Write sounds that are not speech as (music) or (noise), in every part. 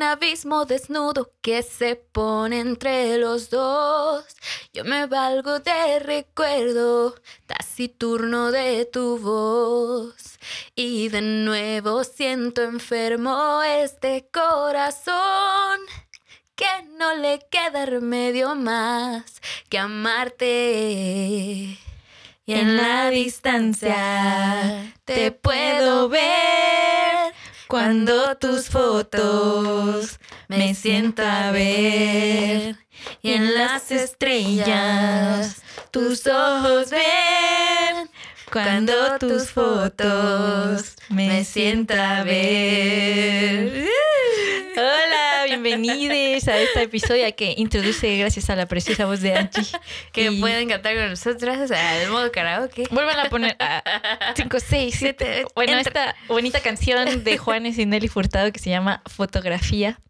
Un abismo desnudo que se pone entre los dos, yo me valgo de recuerdo taciturno de tu voz. Y de nuevo siento enfermo este corazón que no le queda remedio más que amarte. Y en la distancia te puedo ver cuando tus fotos me sienta a ver. Y en las estrellas tus ojos ven cuando tus fotos me sienta a ver. (laughs) Hola, bienvenidos a este episodio que introduce gracias a la preciosa voz de Angie. Que Y pueden cantar con nosotras al modo karaoke. Vuelvan a poner 5, 6, 7. Bueno, Entra. esta bonita canción de Juanes y Nelly Furtado que se llama Fotografía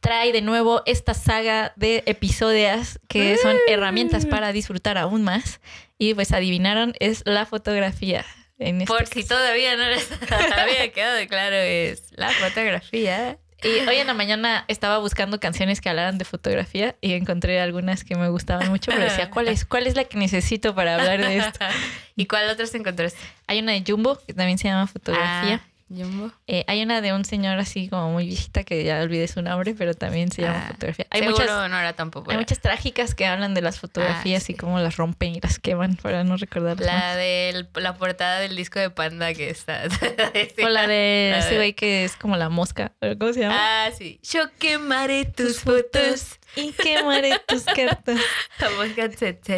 trae de nuevo esta saga de episodios que son herramientas para disfrutar aún más. Y pues adivinaron, es la fotografía. Este Por si todavía no les (laughs) había quedado claro, es la fotografía. Y hoy en la mañana estaba buscando canciones que hablaran de fotografía y encontré algunas que me gustaban mucho, pero decía, (laughs) ¿cuál es, cuál es la que necesito para hablar de esto? (laughs) ¿Y cuál otros encontraste? Hay una de Jumbo, que también se llama Fotografía. Ah, Jumbo. Eh, hay una de un señor así como muy viejita que ya olvidé su nombre, pero también se llama Ah, Fotografía. Hay muchas, no era hay muchas trágicas que hablan de las fotografías sí. y cómo las rompen y las queman para no recordarlas. La de la portada del disco de Panda que está. (laughs) O la de ese güey que es como la mosca. ¿Cómo se llama? Ah, sí. Yo quemaré tus fotos. Y quemaré tus cartas.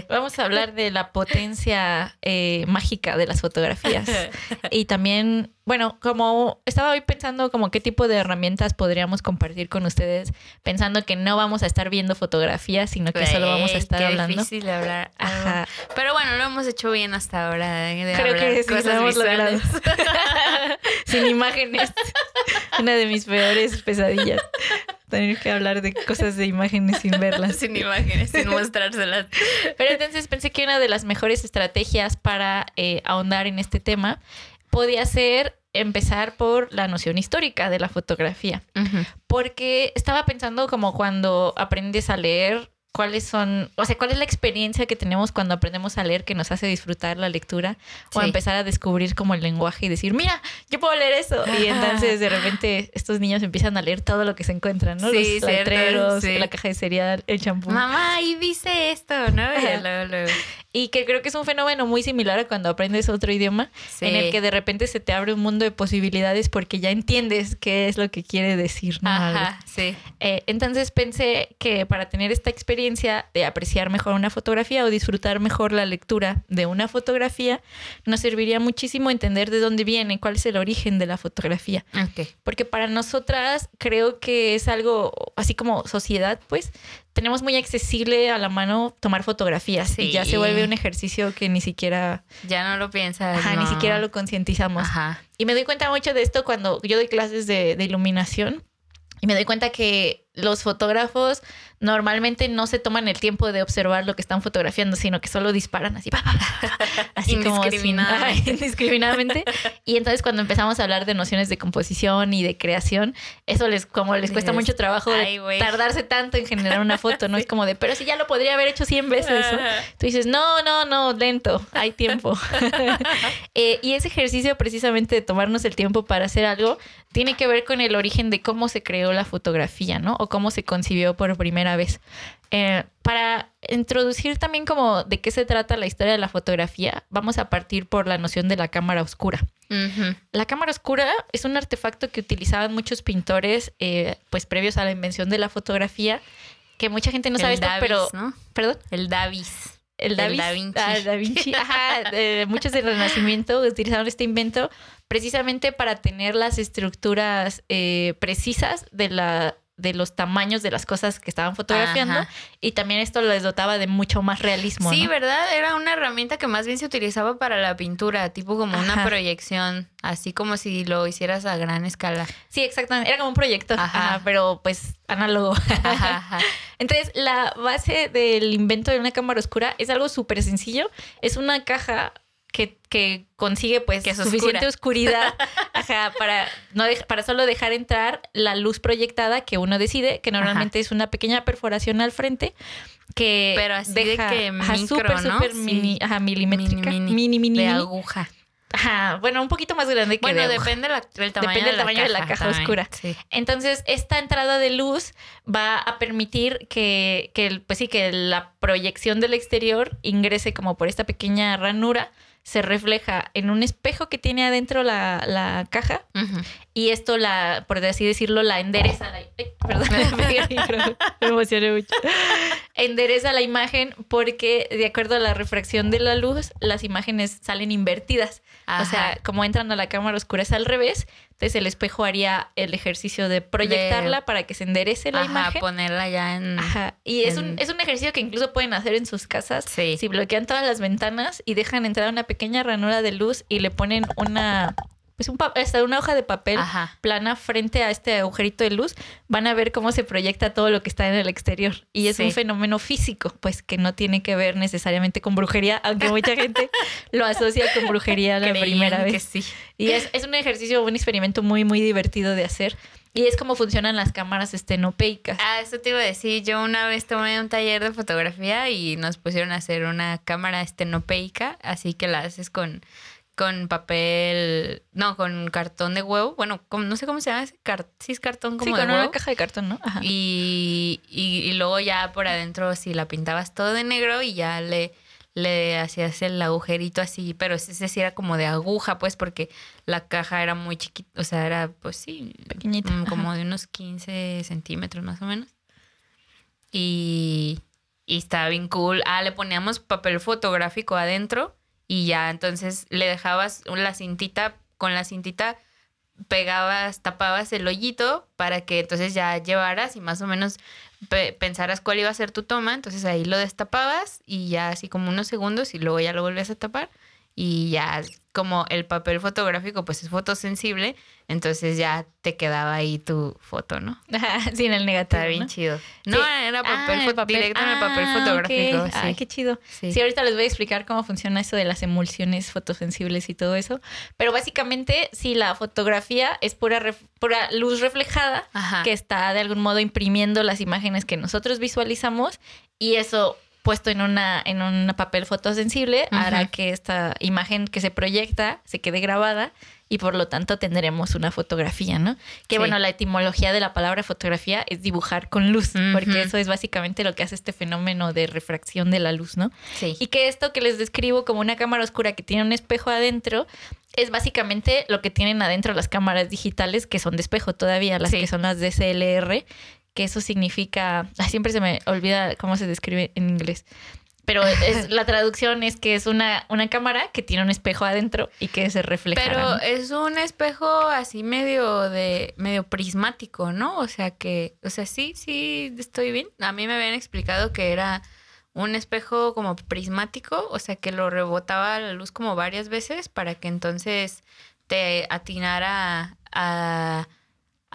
Vamos, a hablar de la potencia eh, mágica de las fotografías. (laughs) Y también, bueno, como estaba hoy pensando como qué tipo de herramientas podríamos compartir con ustedes, pensando que no vamos a estar viendo fotografías, sino que solo vamos a estar qué hablando. difícil hablar. Ajá. Pero bueno, lo hemos hecho bien hasta ahora. De Creo que sí lo hemos logrado. (laughs) Sin imágenes. Una de mis peores pesadillas. Tener que hablar de cosas de imágenes sin verlas. (laughs) sin imágenes, sin mostrárselas. Pero entonces pensé que una de las mejores estrategias para eh, ahondar en este tema podía ser empezar por la noción histórica de la fotografía. Porque estaba pensando como cuando aprendes a leer, cuáles son, o sea, cuál es la experiencia que tenemos cuando aprendemos a leer que nos hace disfrutar la lectura o Sí. empezar a descubrir como el lenguaje y decir, mira, yo puedo leer eso. Y entonces de repente estos niños empiezan a leer todo lo que se encuentran, ¿no? Sí, Los letreros, sí. la caja de cereal, el champú. Mamá, y dice esto, ¿no? Y Ajá. luego, luego. Y que creo que es un fenómeno muy similar a cuando aprendes otro idioma, en el que de repente se te abre un mundo de posibilidades porque ya entiendes qué es lo que quiere decir, ¿no? Ajá, sí. Eh, entonces pensé que para tener esta experiencia de apreciar mejor una fotografía o disfrutar mejor la lectura de una fotografía, nos serviría muchísimo entender de dónde viene, cuál es el origen de la fotografía. Ok. Porque para nosotras creo que es algo, así como sociedad, pues, tenemos muy accesible a la mano tomar fotografías Sí. y ya se vuelve un ejercicio que ni siquiera, Ya no lo piensas. ajá, ni no. siquiera lo concientizamos. Ajá. Y me doy cuenta mucho de esto cuando yo doy clases de, de iluminación y me doy cuenta que los fotógrafos normalmente no se toman el tiempo de observar lo que están fotografiando, sino que solo disparan así, (laughs) así como sin- (laughs) Indiscriminadamente. Y entonces cuando empezamos a hablar de nociones de composición y de creación, eso les como les cuesta mucho trabajo tardarse tanto en generar una foto, ¿no? (laughs) Es como de, pero si ya lo podría haber hecho 100 veces. ¿no? Tú dices, no, no, no, lento, hay tiempo. Eh, y ese ejercicio precisamente de tomarnos el tiempo para hacer algo tiene que ver con el origen de cómo se creó la fotografía, ¿no? O cómo se concibió por primera vez. Eh, para introducir también como de qué se trata la historia de la fotografía, vamos a partir por la noción de la cámara oscura. La cámara oscura es un artefacto que utilizaban muchos pintores, eh, pues previos a la invención de la fotografía, que mucha gente no sabe El esto, Davis, pero... ¿no? Perdón. El Davis. el Da, El Da Vinci. Vinci. Ah, el Da Vinci. (laughs) Ajá, eh, muchos del Renacimiento utilizaron este invento precisamente para tener las estructuras eh, precisas de la de los tamaños de las cosas que estaban fotografiando Ajá. y también esto les dotaba de mucho más realismo. Sí, ¿no? ¿verdad? Era una herramienta que más bien se utilizaba para la pintura, tipo como una proyección, así como si lo hicieras a gran escala. Sí, exactamente. Era como un proyecto, Ajá. pero pues análogo. (laughs) Entonces, la base del invento de una cámara oscura es algo súper sencillo. Es una caja que, que consigue pues Que suficiente oscuridad (laughs) ajá, para, no para solo dejar entrar la luz proyectada que uno decide, que normalmente es una pequeña perforación al frente que Pero así de deja que ajá, micro, súper, ¿no? súper Sí. mini, ajá, milimétrica, Mini, mini, mini. De mini. aguja. Ajá, bueno, un poquito más grande que Bueno, de depende la- del tamaño, Depende de, la tamaño de la caja también. oscura. Sí. Entonces, esta entrada de luz va a permitir que, que pues sí, que la proyección del exterior ingrese como por esta pequeña ranura, se refleja en un espejo que tiene adentro la, la caja y esto la, por así decirlo, la endereza. La, ay, perdón, (laughs) me emocioné mucho. Endereza la imagen porque de acuerdo a la refracción de la luz, las imágenes salen invertidas. O sea, como entran a la cámara oscura es al revés, entonces el espejo haría el ejercicio de proyectarla para que se enderece la Ajá, imagen. ponerla ya en... Ajá. Y es un, es un ejercicio que incluso pueden hacer en sus casas. Sí. Si bloquean todas las ventanas y dejan entrar una pequeña ranura de luz y le ponen una, pues un hasta una hoja de papel Ajá. plana frente a este agujerito de luz, van a ver cómo se proyecta todo lo que está en el exterior. Y es Sí. un fenómeno físico, pues que no tiene que ver necesariamente con brujería, aunque mucha gente (laughs) lo asocia con brujería la Creían primera que vez. sí. Y es, es un ejercicio, un experimento muy, muy divertido de hacer. Y es como funcionan las cámaras estenopeicas. Ah, eso te iba a decir. Yo una vez tomé un taller de fotografía y nos pusieron a hacer una cámara estenopeica, así que la haces con, con papel, no, con cartón de huevo. Bueno, como- no sé cómo se llama ese car sí es cartón como sí, de con huevo. una caja de cartón, ¿no? Ajá. Y, y, y luego ya por adentro si la pintabas todo de negro y ya le, le hacías el agujerito así, pero ese sí era como de aguja, pues, porque la caja era muy chiquita, o sea, era pues sí, Pequeñita, mm, como ajá. de unos 15 centímetros más o menos. Y, y estaba bien cool. Ah, le poníamos papel fotográfico adentro y ya entonces le dejabas la cintita, con la cintita pegabas, tapabas el hoyito para que entonces ya llevaras y más o menos pe- pensaras cuál iba a ser tu toma. Entonces ahí lo destapabas y ya así como unos segundos y luego ya lo volvías a tapar y ya como el papel fotográfico pues es fotosensible, entonces ya te quedaba ahí tu foto, ¿no? (laughs) Sí, en el negativo. Está bien ¿no? chido. No, era papel, Ah, papel. directo en el papel Ah, fotográfico. sí. Ay, qué chido. Sí. Sí. ahorita les voy a explicar cómo funciona eso de las emulsiones fotosensibles y todo eso. Pero básicamente, sí, la fotografía es pura, ref- pura luz reflejada Ajá. que está de algún modo imprimiendo las imágenes que nosotros visualizamos y eso puesto en una en un papel fotosensible hará que esta imagen que se proyecta se quede grabada y por lo tanto tendremos una fotografía, ¿no? Que Sí. bueno, la etimología de la palabra fotografía es dibujar con luz, porque eso es básicamente lo que hace este fenómeno de refracción de la luz, ¿no? Sí. Y que esto que les describo como una cámara oscura que tiene un espejo adentro es básicamente lo que tienen adentro las cámaras digitales que son de espejo todavía, las Sí. que son las DSLR, que eso significa, siempre se me olvida cómo se describe en inglés. Pero es, (laughs) la traducción es que es una, una cámara que tiene un espejo adentro y que se refleja. Pero es un espejo así medio de medio prismático, ¿no? O sea que, o sea, sí, sí estoy bien. A mí me habían explicado que era un espejo como prismático, o sea, que lo rebotaba la luz como varias veces para que entonces te atinara a, a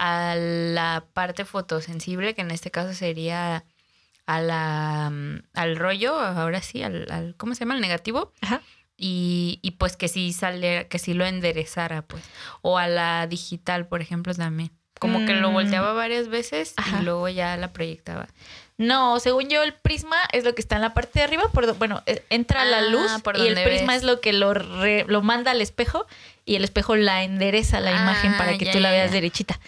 la parte fotosensible, que en este caso sería a la, mm, al rollo, ahora sí, al, al- ¿cómo se llama? El negativo Ajá. y, y pues que sí saliera, que sí lo enderezara, pues. O a la digital, por ejemplo, también. Como que lo Mm. volteaba varias veces Ajá. y luego ya la proyectaba. No, según yo, el prisma es lo que está en la parte de arriba. Por, bueno, eh, entra la Ah, luz y el prisma ves. es lo que lo, re- lo manda al espejo y el espejo la endereza la Ah, imagen para que ya, tú la veas ya. derechita.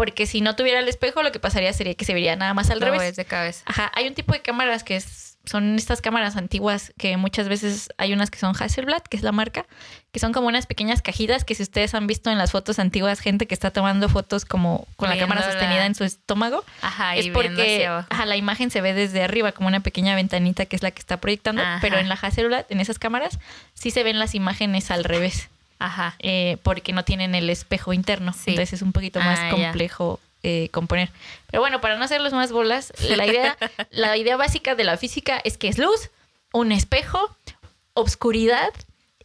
Porque si no tuviera el espejo, lo que pasaría sería que se vería nada más al revés. ves de cabeza. Ajá, hay un tipo de cámaras que es son estas cámaras antiguas que muchas veces hay unas que son Hasselblad, que es la marca, que son como unas pequeñas cajitas que si ustedes han visto en las fotos antiguas, gente que está tomando fotos como con la cámara sostenida en su estómago, Ajá, es porque ajá, la imagen se ve desde arriba como una pequeña ventanita que es la que está proyectando, Ajá. pero en la Hasselblad, en esas cámaras, sí se ven las imágenes al revés, Ajá. eh, porque no tienen el espejo interno, Sí. entonces es un poquito más Ah, ya. complejo eh, componer. Pero bueno, para no hacerlos más bolas, la idea, (laughs) la idea básica de la física es que es luz, un espejo, obscuridad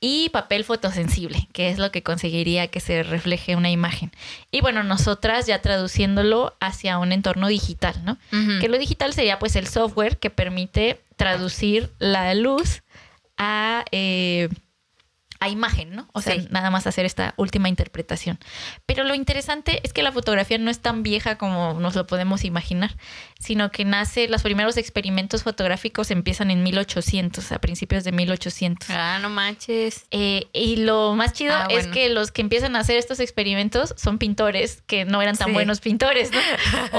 y papel fotosensible, que es lo que conseguiría que se refleje una imagen. Y bueno, nosotras ya traduciéndolo hacia un entorno digital, ¿no? Que lo digital sería pues el software que permite traducir la luz a, eh, a imagen, ¿no? O sea, nada más hacer esta última interpretación. Pero lo interesante es que la fotografía no es tan vieja como nos lo podemos imaginar, sino que nace, los primeros experimentos fotográficos empiezan en 1800, a principios de 1800. Ah, no manches. Eh, y lo más chido Ah, es que los que empiezan a hacer estos experimentos son pintores que no eran tan Sí. buenos pintores, ¿no?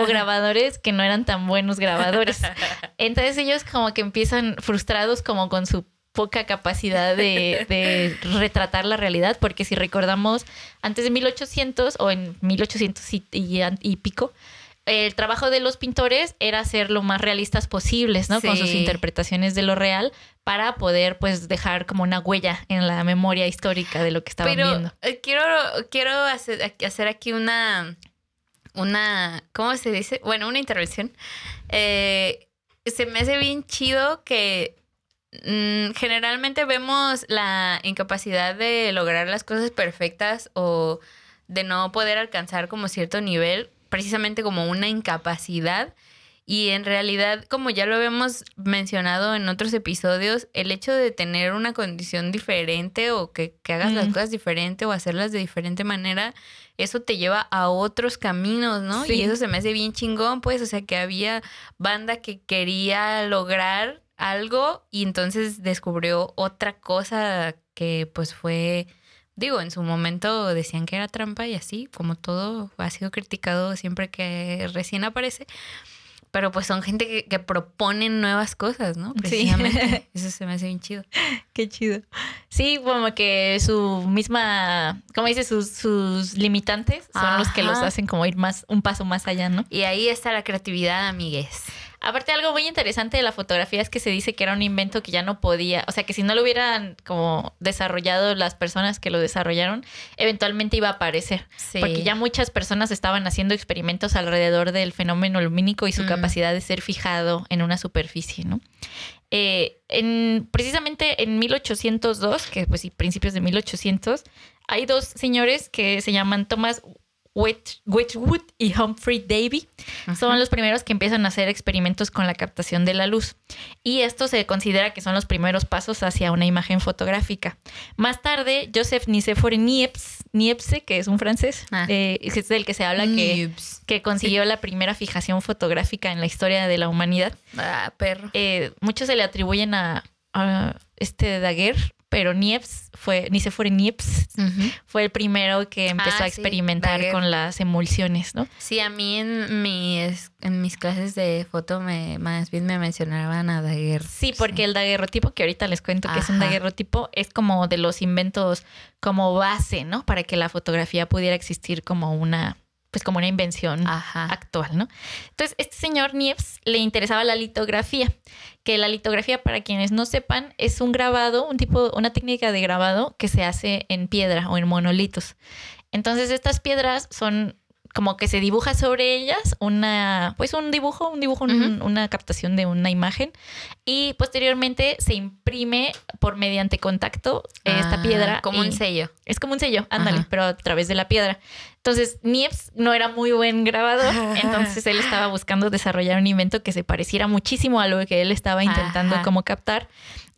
O (laughs) grabadores que no eran tan buenos grabadores. (laughs) Entonces ellos como que empiezan frustrados como con su poca capacidad de, de retratar la realidad, porque si recordamos, antes de 1800 o en 1800 y, y, y pico, el trabajo de los pintores era ser lo más realistas posibles, ¿no? Con sus Sí. interpretaciones de lo real para poder, pues, dejar como una huella en la memoria histórica de lo que estaban Pero viendo. eh, quiero, quiero hacer, hacer aquí una, una, ¿cómo se dice? Bueno, una intervención. Eh, se me hace bien chido que generalmente vemos la incapacidad de lograr las cosas perfectas o de no poder alcanzar como cierto nivel, precisamente como una incapacidad. Y en realidad, como ya lo habíamos mencionado en otros episodios, el hecho de tener una condición diferente o que, que hagas las Mm. cosas diferente o hacerlas de diferente manera, eso te lleva a otros caminos, ¿no? Sí. Y eso se me hace bien chingón, pues, o sea, que había banda que quería lograr algo y entonces descubrió otra cosa que pues fue, digo, en su momento decían que era trampa y así, como todo ha sido criticado siempre que recién aparece. Pero pues son gente que, que proponen nuevas cosas, ¿no? Sí. Precisamente. (laughs) Eso se me hace bien chido. Qué chido. Sí, como que su misma, como dice, sus, sus limitantes son los que los hacen como ir más, un paso más allá, ¿no? Y ahí está la creatividad, amigues. Aparte, algo muy interesante de la fotografía es que se dice que era un invento que ya no podía, o sea, que si no lo hubieran como desarrollado las personas que lo desarrollaron, eventualmente iba a aparecer. Sí. Porque ya muchas personas estaban haciendo experimentos alrededor del fenómeno lumínico y su Mm. capacidad de ser fijado en una superficie, ¿no? Eh, en, precisamente en 1802, que pues sí, principios de 1800, hay dos señores que se llaman Thomas Wedgwood y Humphrey Davy. Son los primeros que empiezan a hacer experimentos con la captación de la luz. Y esto se considera que son los primeros pasos hacia una imagen fotográfica. Más tarde, Joseph Nicéphore Niepce, Niepce que es un francés, Ah. eh, es del que se habla que, que consiguió la primera fijación fotográfica en la historia de la humanidad. Ah, perro. Eh, muchos se le atribuyen a, a este Daguerre, pero Niepce fue, Nicéphore Niepce Ujú. fue el primero que empezó Ah, a sí, experimentar con las emulsiones, ¿no? Sí, a mí en mis, en mis clases de foto me, más bien me mencionaban a Daguerre. Sí, porque el daguerrotipo, que ahorita les cuento que es un daguerrotipo, es como de los inventos como base, ¿no? Para que la fotografía pudiera existir como una, pues como una invención Ajá. actual, ¿no? Entonces, este señor Niepce le interesaba la litografía, que la litografía, para quienes no sepan, es un grabado, un tipo, una técnica de grabado que se hace en piedra o en monolitos. Entonces, estas piedras son como que se dibuja sobre ellas una, pues un dibujo, un dibujo, un- una captación de una imagen y posteriormente se imprime por mediante contacto esta Ah, piedra. Como un sello. es como un sello, ándale, Ajá. pero a través de la piedra. Entonces, Niepce no era muy buen grabador, (laughs) entonces él estaba buscando desarrollar un invento que se pareciera muchísimo a lo que él estaba intentando Ajá. como captar.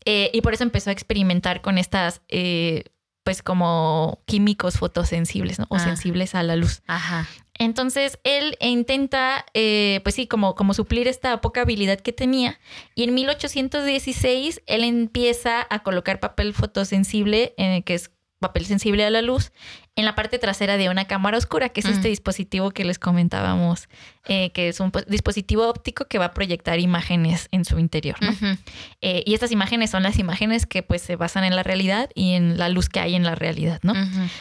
eh, y por eso empezó a experimentar con estas, eh, pues como químicos fotosensibles, ¿no? O Ah. sensibles a la luz. Ajá. Entonces él intenta, eh, pues sí, como, como suplir esta poca habilidad que tenía. Y en 1816 él empieza a colocar papel fotosensible, eh, que es papel sensible a la luz, en la parte trasera de una cámara oscura, que es este dispositivo que les comentábamos, eh, que es un dispositivo óptico que va a proyectar imágenes en su interior. ¿no? Eh, y estas imágenes son las imágenes que pues se basan en la realidad y en la luz que hay en la realidad, ¿no?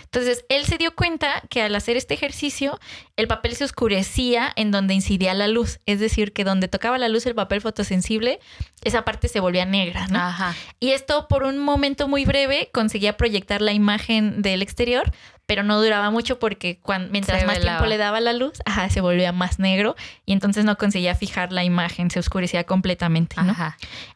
Entonces, él se dio cuenta que al hacer este ejercicio, el papel se oscurecía en donde incidía la luz, es decir, que donde tocaba la luz el papel fotosensible, esa parte se volvía negra, ¿no? Y esto por un momento muy breve conseguía proyectar la imagen del exterior, pero no duraba mucho porque cuando, mientras más tiempo le daba la luz, ajá, se volvía más negro y entonces no conseguía fijar la imagen, se oscurecía completamente, ¿no?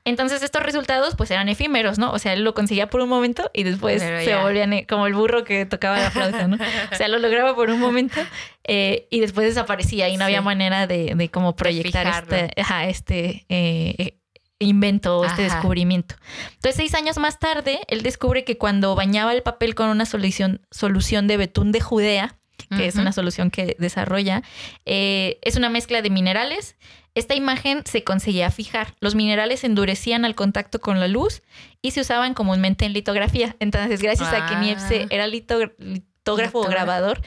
Entonces estos resultados pues eran efímeros, ¿no? O sea, él lo conseguía por un momento y después se volvía como el burro que tocaba la flauta, ¿no? o sea, lo lograba por un momento eh, y después desaparecía y no había manera de, de como proyectar este, ajá, este eh, invento este descubrimiento. Entonces, seis años más tarde, él descubre que cuando bañaba el papel con una solución, solución de betún de Judea, que es una solución que desarrolla, eh, es una mezcla de minerales. Esta imagen se conseguía fijar. Los minerales endurecían al contacto con la luz y se usaban comúnmente en litografía. Entonces, gracias a que Niepce ah. era litógrafo o grabador,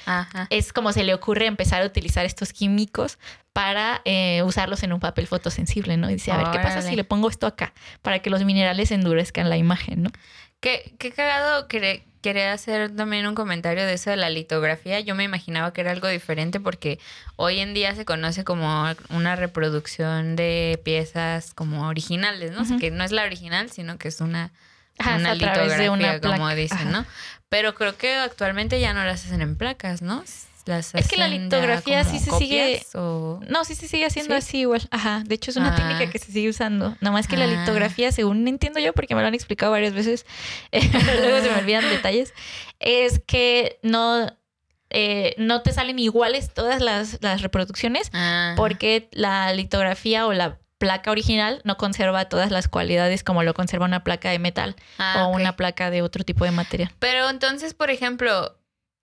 es como se le ocurre empezar a utilizar estos químicos para eh, usarlos en un papel fotosensible, ¿no? Y dice, a ver, ¿qué pasa si le pongo esto acá? Para que los minerales endurezcan la imagen, ¿no? Qué, qué cagado quería hacer también un comentario de eso de la litografía. Yo me imaginaba que era algo diferente porque hoy en día se conoce como una reproducción de piezas como originales, ¿no? O sea, que no es la original, sino que es una, una litografía, como dicen, ¿no? Pero creo que actualmente ya no las hacen en placas, ¿no? Es que la litografía sí se sigue. No, sí se sigue haciendo así igual. Ajá. De hecho, es una técnica ah. que se sigue usando. Nada más que la ah. litografía, según entiendo yo, porque me lo han explicado varias veces, (laughs) luego se me olvidan detalles, es que no. Eh, no te salen iguales todas las, reproducciones ah. porque la litografía o la placa original no conserva todas las cualidades como lo conserva una placa de metal o una placa de otro tipo de material. Pero entonces, por ejemplo,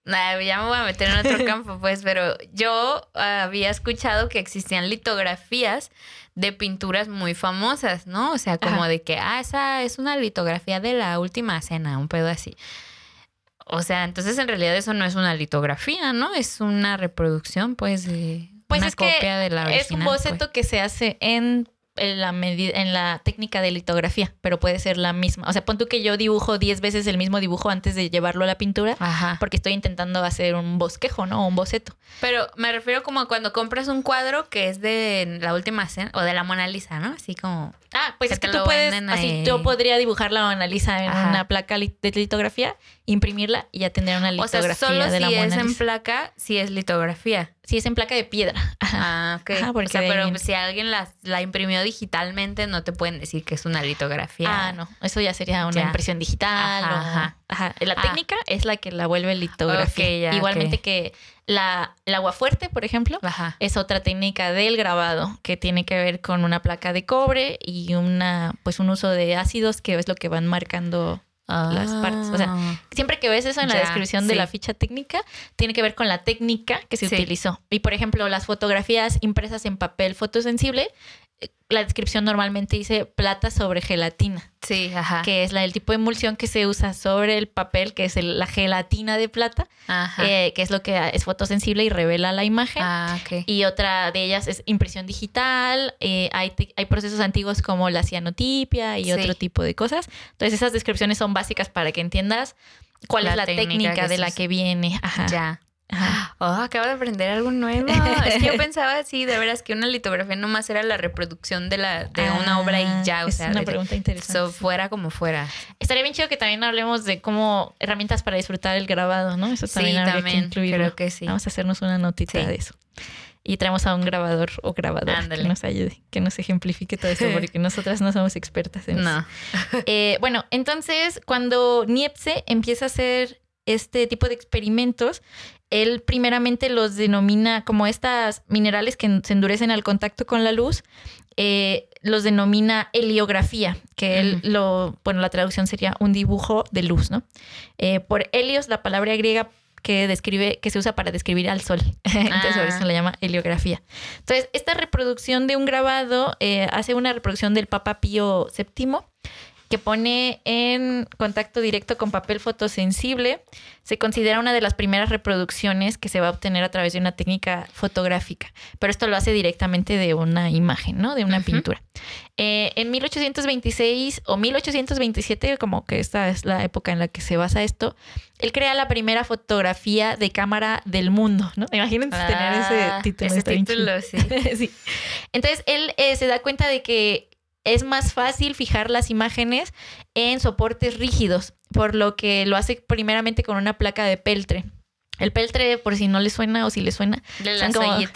ya me voy a meter en otro (laughs) campo, pues, pero yo había escuchado que existían litografías de pinturas muy famosas, ¿no? O sea, como de que, ah, esa es una litografía de la última cena, un pedo así. O sea, entonces en realidad eso no es una litografía, ¿no? Es una reproducción, pues, de pues una copia de la original. Es un boceto pues. que se hace en en la, en la técnica de litografía, pero puede ser la misma. O sea, pon tú que yo dibujo 10 veces el mismo dibujo antes de llevarlo a la pintura, porque estoy intentando hacer un bosquejo, ¿no? un boceto. Pero me refiero como cuando compras un cuadro que es de la última cena o de la Mona Lisa, ¿no? Así como... Ah, pues es que tú puedes, así yo podría dibujar la Mona Lisa en una placa de litografía, imprimirla y ya tendría una litografía o sea, solo de la si Mona es en placa, si es litografía. Si es en placa de piedra. (laughs) Ah, ok. o sea, pero si alguien la, la, imprimió digitalmente, no te pueden decir que es una litografía. Ah, no. Eso ya sería una impresión digital. Ajá, ajá. La ah. técnica es la que la vuelve litografía. Igualmente que la, el agua fuerte, por ejemplo, es otra técnica del grabado que tiene que ver con una placa de cobre y una, pues un uso de ácidos que es lo que van marcando las partes. O sea, ah. siempre que ves eso en la descripción de la ficha técnica, tiene que ver con la técnica que se utilizó. Y por ejemplo, las fotografías impresas en papel fotosensible la descripción normalmente dice plata sobre gelatina. Sí, ajá. Que es la, el tipo de emulsión que se usa sobre el papel, que es la gelatina de plata, eh, que es lo que es fotosensible y revela la imagen. Ah, Y otra de ellas es impresión digital. Eh, hay, hay, procesos antiguos como la cianotipia y otro tipo de cosas. Entonces, esas descripciones son básicas para que entiendas cuál es la técnica, de la que viene. Ajá. Ya. Oh, acabo de aprender algo nuevo. es que yo (laughs) pensaba así, de veras, que una litografía nomás era la reproducción de la de una obra y ah, ya, o sea, una pregunta interesante. fuera como fuera. Estaría bien chido que también hablemos de cómo herramientas para disfrutar el grabado, ¿no? Eso también sí, también, que Creo que sí. Vamos a hacernos una notita de eso. Y traemos a un grabador o grabador que nos ayude, que nos ejemplifique todo esto, porque (laughs) nosotras no somos expertas en no. eso. Eh, bueno, entonces, cuando Niepce empieza a hacer este tipo de experimentos, él primeramente los denomina como estas minerales que se endurecen al contacto con la luz, eh, los denomina heliografía, que él lo, bueno, la traducción sería un dibujo de luz, ¿no? Eh, por helios, la palabra griega que describe, que se usa para describir al sol. (laughs) Entonces, por eso se le llama heliografía. Entonces, esta reproducción de un grabado eh, hace una reproducción del Papa Pío VII que pone en contacto directo con papel fotosensible, se considera una de las primeras reproducciones que se va a obtener a través de una técnica fotográfica, pero esto lo hace directamente de una imagen, ¿no? De una pintura. Eh, en 1826 o 1827, como que esta es la época en la que se basa esto, él crea la primera fotografía de cámara del mundo, ¿no? Imagínense tener ese Ah, título. ese título. (laughs) Sí. Entonces él eh, se da cuenta de que es más fácil fijar las imágenes en soportes rígidos, por lo que lo hace primeramente con una placa de peltre. El peltre, por si no le suena o si le suena, De las como- (laughs) lo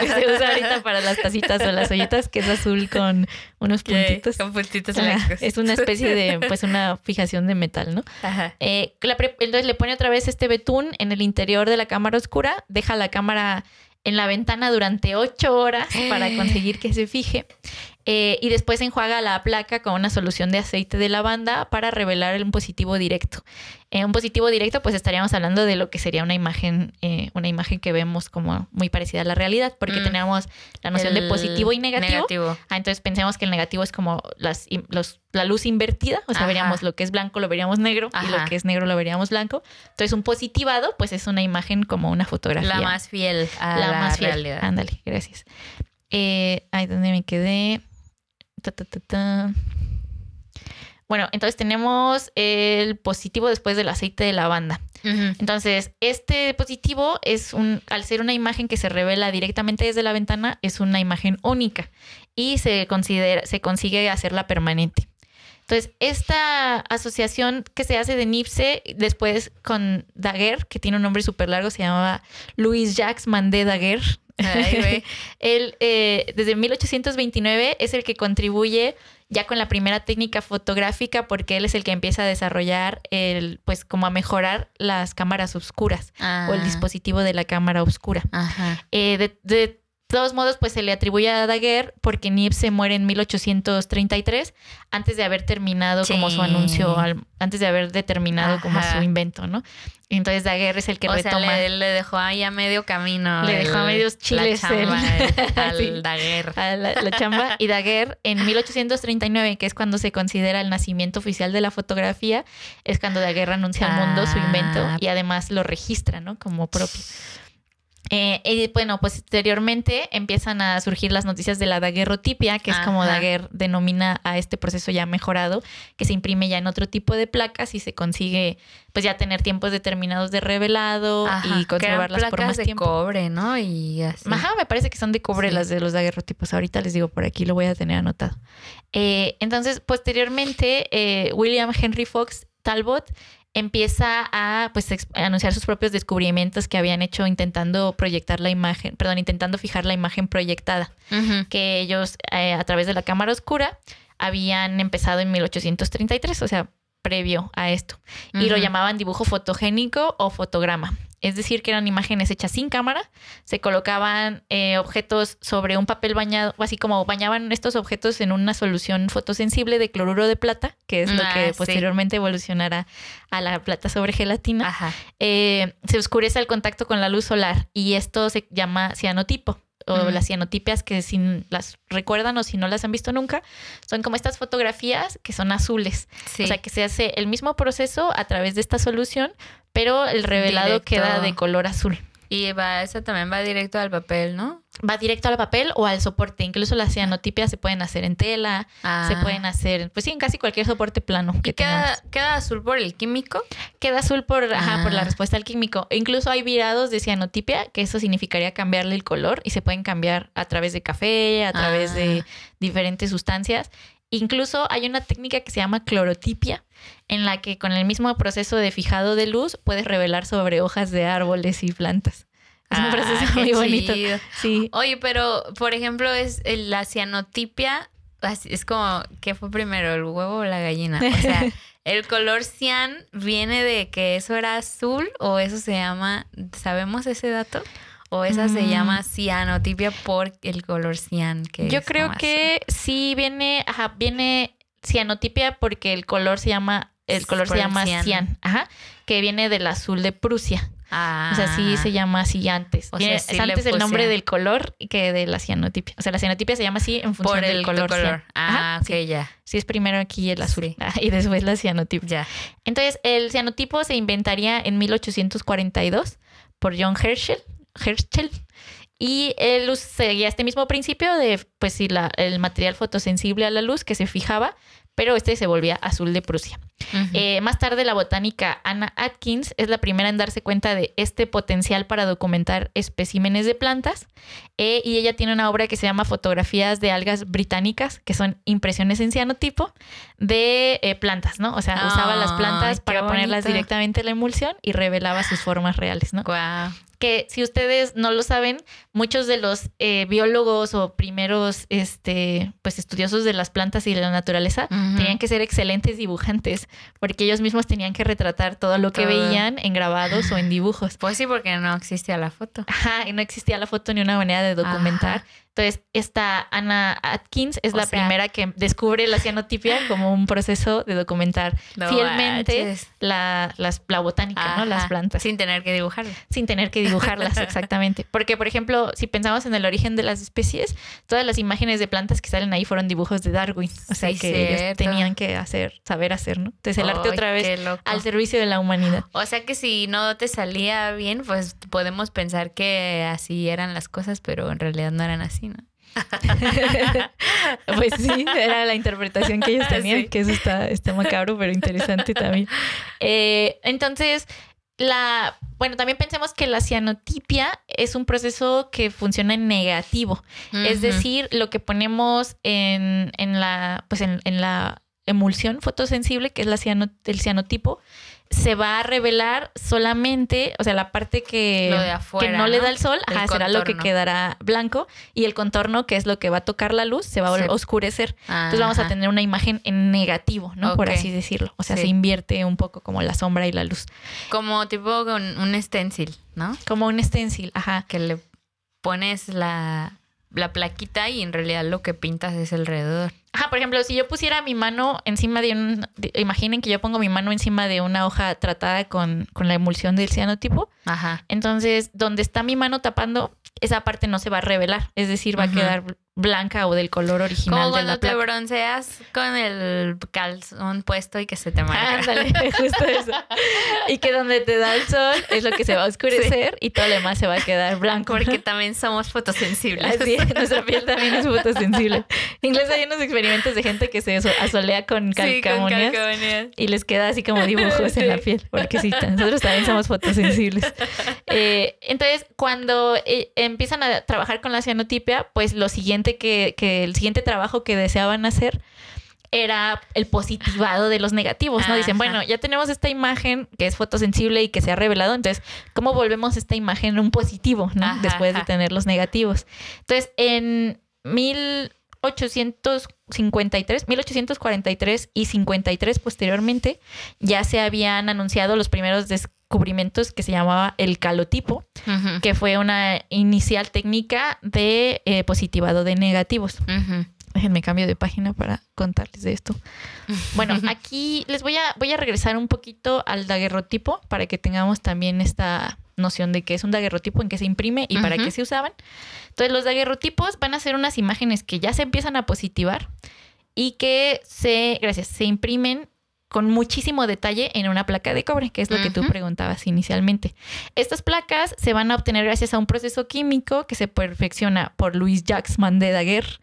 que se usa ahorita para las tacitas o las ollitas, que es azul con unos puntitos. Con puntitos blancos. es una especie de, (laughs) pues, una fijación de metal, ¿no? Ajá. Eh, la entonces le pone otra vez este betún en el interior de la cámara oscura, deja la cámara en la ventana durante ocho horas para (gasps) conseguir que se fije. Eh, y después enjuaga la placa con una solución de aceite de lavanda para revelar un positivo directo. En un positivo directo, pues estaríamos hablando de lo que sería una imagen, eh, una imagen que vemos como muy parecida a la realidad, porque Mm. tenemos la noción de positivo y negativo. negativo. Ah, entonces pensemos que el negativo es como las, los- la luz invertida, o sea, Ajá. veríamos lo que es blanco lo veríamos negro y lo que es negro lo veríamos blanco. Entonces un positivado pues es una imagen como una fotografía. La más fiel a la, La más fiel. realidad. Ándale, gracias. Eh, ay, ¿dónde me quedé? Ta, ta, ta, ta. Bueno, entonces tenemos el positivo después del aceite de lavanda. Ujú. Entonces, este positivo es un, al ser una imagen que se revela directamente desde la ventana, es una imagen única y se considera, se consigue hacerla permanente. Entonces, esta asociación que se hace de Nipse después con Daguerre, que tiene un nombre súper largo, se llamaba Louis Jacques Mandé Daguerre. Ay, güey. Él, eh, desde 1829, es el que contribuye ya con la primera técnica fotográfica porque él es el que empieza a desarrollar el, pues como a mejorar las cámaras oscuras o el Ah. dispositivo de la cámara oscura. Ajá. Eh, de, de todos modos, pues se le atribuye a Daguerre porque Niepce se muere en 1833 antes de haber terminado como su anuncio, al- antes de haber determinado como su invento, ¿no? Entonces Daguerre es el que o retoma. sea, le, le dejó ahí a medio camino. Le dejó a medios chiles La chamba el- al (laughs) Sí. Daguerre. a la, la chamba (laughs) y Daguerre en 1839, que es cuando se considera el nacimiento oficial de la fotografía, es cuando Daguerre anuncia al mundo su invento Ah. y además lo registra, ¿no? Como propio. Eh, y bueno, posteriormente empiezan a surgir las noticias de la daguerrotipia, que es como. Daguerre denomina a este proceso ya mejorado, que se imprime ya en otro tipo de placas y se consigue pues ya tener tiempos determinados de revelado Ajá, y que conservarlas por más de tiempo. cobre, ¿no? Y así. Ajá, me parece que son de cobre Sí. las de los daguerrotipos. Ahorita les digo por aquí, lo voy a tener anotado. Eh, entonces, posteriormente, eh, William Henry Fox Talbot empieza a pues a anunciar sus propios descubrimientos que habían hecho intentando proyectar la imagen, perdón, intentando fijar la imagen proyectada, que ellos eh, a través de la cámara oscura habían empezado en 1833, o sea, previo a esto, y lo llamaban dibujo fotogénico o fotograma. Es decir, que eran imágenes hechas sin cámara, se colocaban eh, objetos sobre un papel bañado, así como bañaban estos objetos en una solución fotosensible de cloruro de plata, que es lo Ah, que sí. posteriormente evolucionará a la plata sobre gelatina. Ajá. Eh, se oscurece al contacto con la luz solar y esto se llama cianotipo o las cianotipias que si las recuerdan o si no las han visto nunca, son como estas fotografías que son azules. Sí. O sea, que se hace el mismo proceso a través de esta solución, pero el revelado Directo. queda de color azul. Y va, esa también va directo al papel, ¿no? Va directo al papel o al soporte. Incluso las cianotipias se pueden hacer en tela, se Ah. pueden hacer, pues sí, en casi cualquier soporte plano que ¿Y queda, queda azul por el químico? Queda azul por, ajá, por la Ah. respuesta al químico. E incluso hay virados de cianotipia, que eso significaría cambiarle el color y se pueden cambiar a través de café, a través de Ah. diferentes sustancias. Incluso hay una técnica que se llama clorotipia, en la que con el mismo proceso de fijado de luz puedes revelar sobre hojas de árboles y plantas. Es un Ah, proceso muy bonito. chido. Sí. Oye, pero por ejemplo, es la cianotipia, es como, ¿qué fue primero, el huevo o la gallina? O sea, (laughs) el color cian viene de que eso era azul o eso se llama, ¿sabemos ese dato? O esa se Mm. llama cianotipia por el color cian. Que Yo creo que sí viene, ajá, viene cianotipia porque el color se llama, el color se azul. cian. cian, ajá, que viene del azul de Prusia. Ah. O sea, sí se llama así antes. O sea, Tiene- sí es antes el nombre del color que de la cianotipia. O sea, la cianotipia se llama así en función por del el color. color. Ah, Ajá, ok, sí. ya. Sí, es primero aquí el azul Sí. Ah, y después la cianotipia. Ya. Entonces, el cianotipo se inventaría en 1842 por John Herschel. Herschel y él seguía este mismo principio de, pues sí, la- el material fotosensible a la luz que se fijaba, pero este se volvía azul de Prusia. Eh, más tarde, la botánica Anna Atkins es la primera en darse cuenta de este potencial para documentar especímenes de plantas. eh, y ella tiene una obra que se llama Fotografías de algas británicas, que son impresiones en cianotipo de eh, plantas, ¿no? O sea, usaba las Ay, plantas para ponerlas directamente en la emulsión y revelaba sus formas reales, ¿no? Que si ustedes no lo saben, muchos de los eh, biólogos o primeros este, pues estudiosos de las plantas y de la naturaleza tenían que ser excelentes dibujantes, porque ellos mismos tenían que retratar todo lo que veían en grabados o en dibujos. Pues sí, porque no existía la foto. Ajá, y no existía la foto ni una manera de documentar. Ajá. Entonces, esta Anna Atkins es O la sea- primera que descubre la cianotipia (gasps) como un proceso de documentar No fielmente la, las, la botánica, ¿no? Las plantas Sin tener que dibujarla. sin tener que dibujarlas (laughs) exactamente. Porque, por ejemplo, si pensamos en el origen de las especies, todas las imágenes de plantas que salen ahí fueron dibujos de Darwin. O sea Sí, que ellos tenían que hacer, saber hacer, ¿no? Entonces el arte otra vez al servicio de la humanidad. O sea que si no te salía bien, pues podemos pensar que así eran las cosas, pero en realidad no eran así. (laughs) Pues sí, era la interpretación que ellos tenían, Sí. que eso está, está macabro, pero interesante también. Eh, entonces, la, bueno, también pensemos que la cianotipia es un proceso que funciona en negativo. Es decir, lo que ponemos en, en la, pues en, en la emulsión fotosensible, que es la ciano- el cianotipo, se va a revelar solamente, o sea, la parte que, Lo de afuera, que no, le da el sol, El ajá, será lo que quedará blanco, y el contorno, que es lo que va a tocar la luz, se va a oscurecer. Entonces vamos a tener una imagen en negativo, ¿no? Por así decirlo. O sea, Sí. se invierte un poco como la sombra y la luz. Como tipo con un stencil, ¿no? Como un stencil, ajá. Que le pones la, la plaquita y en realidad lo que pintas es alrededor. Ajá, por ejemplo, si yo pusiera mi mano encima de un... de- imaginen que yo pongo mi mano encima de una hoja tratada con, con la emulsión del cianotipo. Ajá. Entonces, donde está mi mano tapando, esa parte no se va a revelar. Es decir, va a Ujú. quedar blanca o del color original Como de cuando la te placa. bronceas con el calzón puesto y que se te marca. Ándale, (laughs) justo eso. Y que donde te da el sol es lo que se va a oscurecer y todo lo demás se va a quedar blanco. Porque también somos fotosensibles. Así es, nuestra piel también es fotosensible. (laughs) Incluso hay unos experimentos de gente que se aso- asolea con Sí, con calcamonías y les queda así como dibujos en la piel, porque sí, nosotros también somos fotosensibles. (laughs) Eh, entonces, cuando eh, empiezan a trabajar con la cianotipia, pues lo siguiente que, que el siguiente trabajo que deseaban hacer era el positivado de los negativos, ¿no? Dicen, bueno, ya tenemos esta imagen que es fotosensible y que se ha revelado, entonces, ¿cómo volvemos esta imagen un positivo, ¿no? Ajá, Después de tener los negativos. Entonces, en 1853, 1843 y 53 posteriormente, ya se habían anunciado los primeros descubrimientos que se llamaba el calotipo, que fue una inicial técnica de eh, positivado de negativos. Déjenme cambio de página para contarles de esto. Bueno, (laughs) aquí les voy a, voy a regresar un poquito al daguerrotipo para que tengamos también esta noción de qué es un daguerrotipo, en qué se imprime y para qué se usaban. Entonces, los daguerrotipos van a ser unas imágenes que ya se empiezan a positivar y que se, gracias, se imprimen con muchísimo detalle en una placa de cobre, que es lo que tú preguntabas inicialmente. Estas placas se van a obtener gracias a un proceso químico que se perfecciona por Louis Jacques de Daguerre,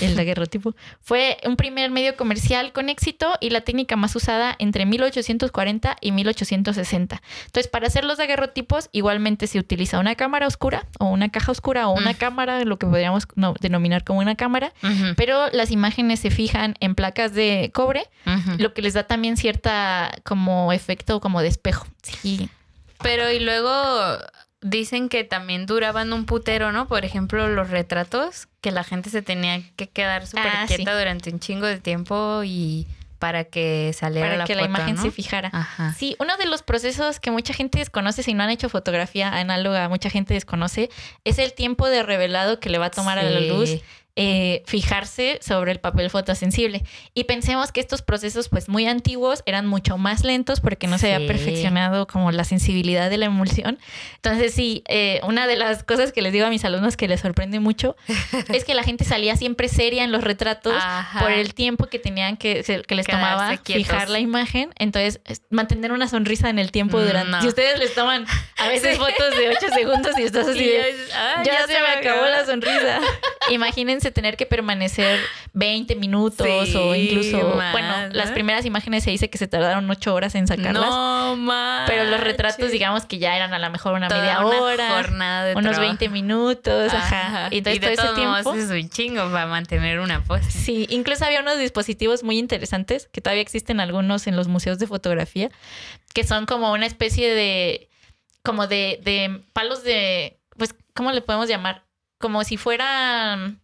el daguerrotipo. Fue un primer medio comercial con éxito y la técnica más usada entre 1840 y 1860. Entonces, para hacer los daguerrotipos, igualmente se utiliza una cámara oscura o una caja oscura o una cámara, lo que podríamos no, denominar como una cámara, pero las imágenes se fijan en placas de cobre, lo que les da también cierta como efecto como de espejo. Sí. Pero y luego dicen que también duraban un putero, ¿no? Por ejemplo, los retratos, que la gente se tenía que quedar súper Ah, quieta durante un chingo de tiempo y para que saliera Para la que la imagen ¿no? se fijara. Ajá. Sí, uno de los procesos que mucha gente desconoce, si no han hecho fotografía análoga, mucha gente desconoce, es el tiempo de revelado que le va a tomar a la luz eh, fijarse sobre el papel fotosensible. Y pensemos que estos procesos, pues muy antiguos, eran mucho más lentos porque no se había Sí. perfeccionado como la sensibilidad de la emulsión. Entonces, sí, eh, una de las cosas que les digo a mis alumnos que les sorprende mucho (laughs) es que la gente salía siempre seria en los retratos Ajá. por el tiempo que tenían que, se- que les Quedarse tomaba quietos. fijar la imagen. Entonces, es- mantener una sonrisa en el tiempo Mm, durante. no. Si ustedes les toman a veces (laughs) Sí. fotos de 8 segundos y estás así Y de. ya "Ah, Ya, se, me acabó la sonrisa. (laughs) Imagínense tener que permanecer 20 minutos Sí, o incluso, bueno, ¿no? las primeras imágenes se dice que se tardaron 8 horas en sacarlas. No más. Pero los retratos, digamos que ya eran a lo mejor una Toda media una hora, jornada de unos trabajo. 20 minutos, ajá. Y entonces y de todo ese todos modos tiempo. es un chingo para mantener una pose. Sí, incluso había unos dispositivos muy interesantes que todavía existen algunos en los museos de fotografía, que son como una especie de, como de, de palos de, pues, ¿cómo le podemos llamar? Como si fuera,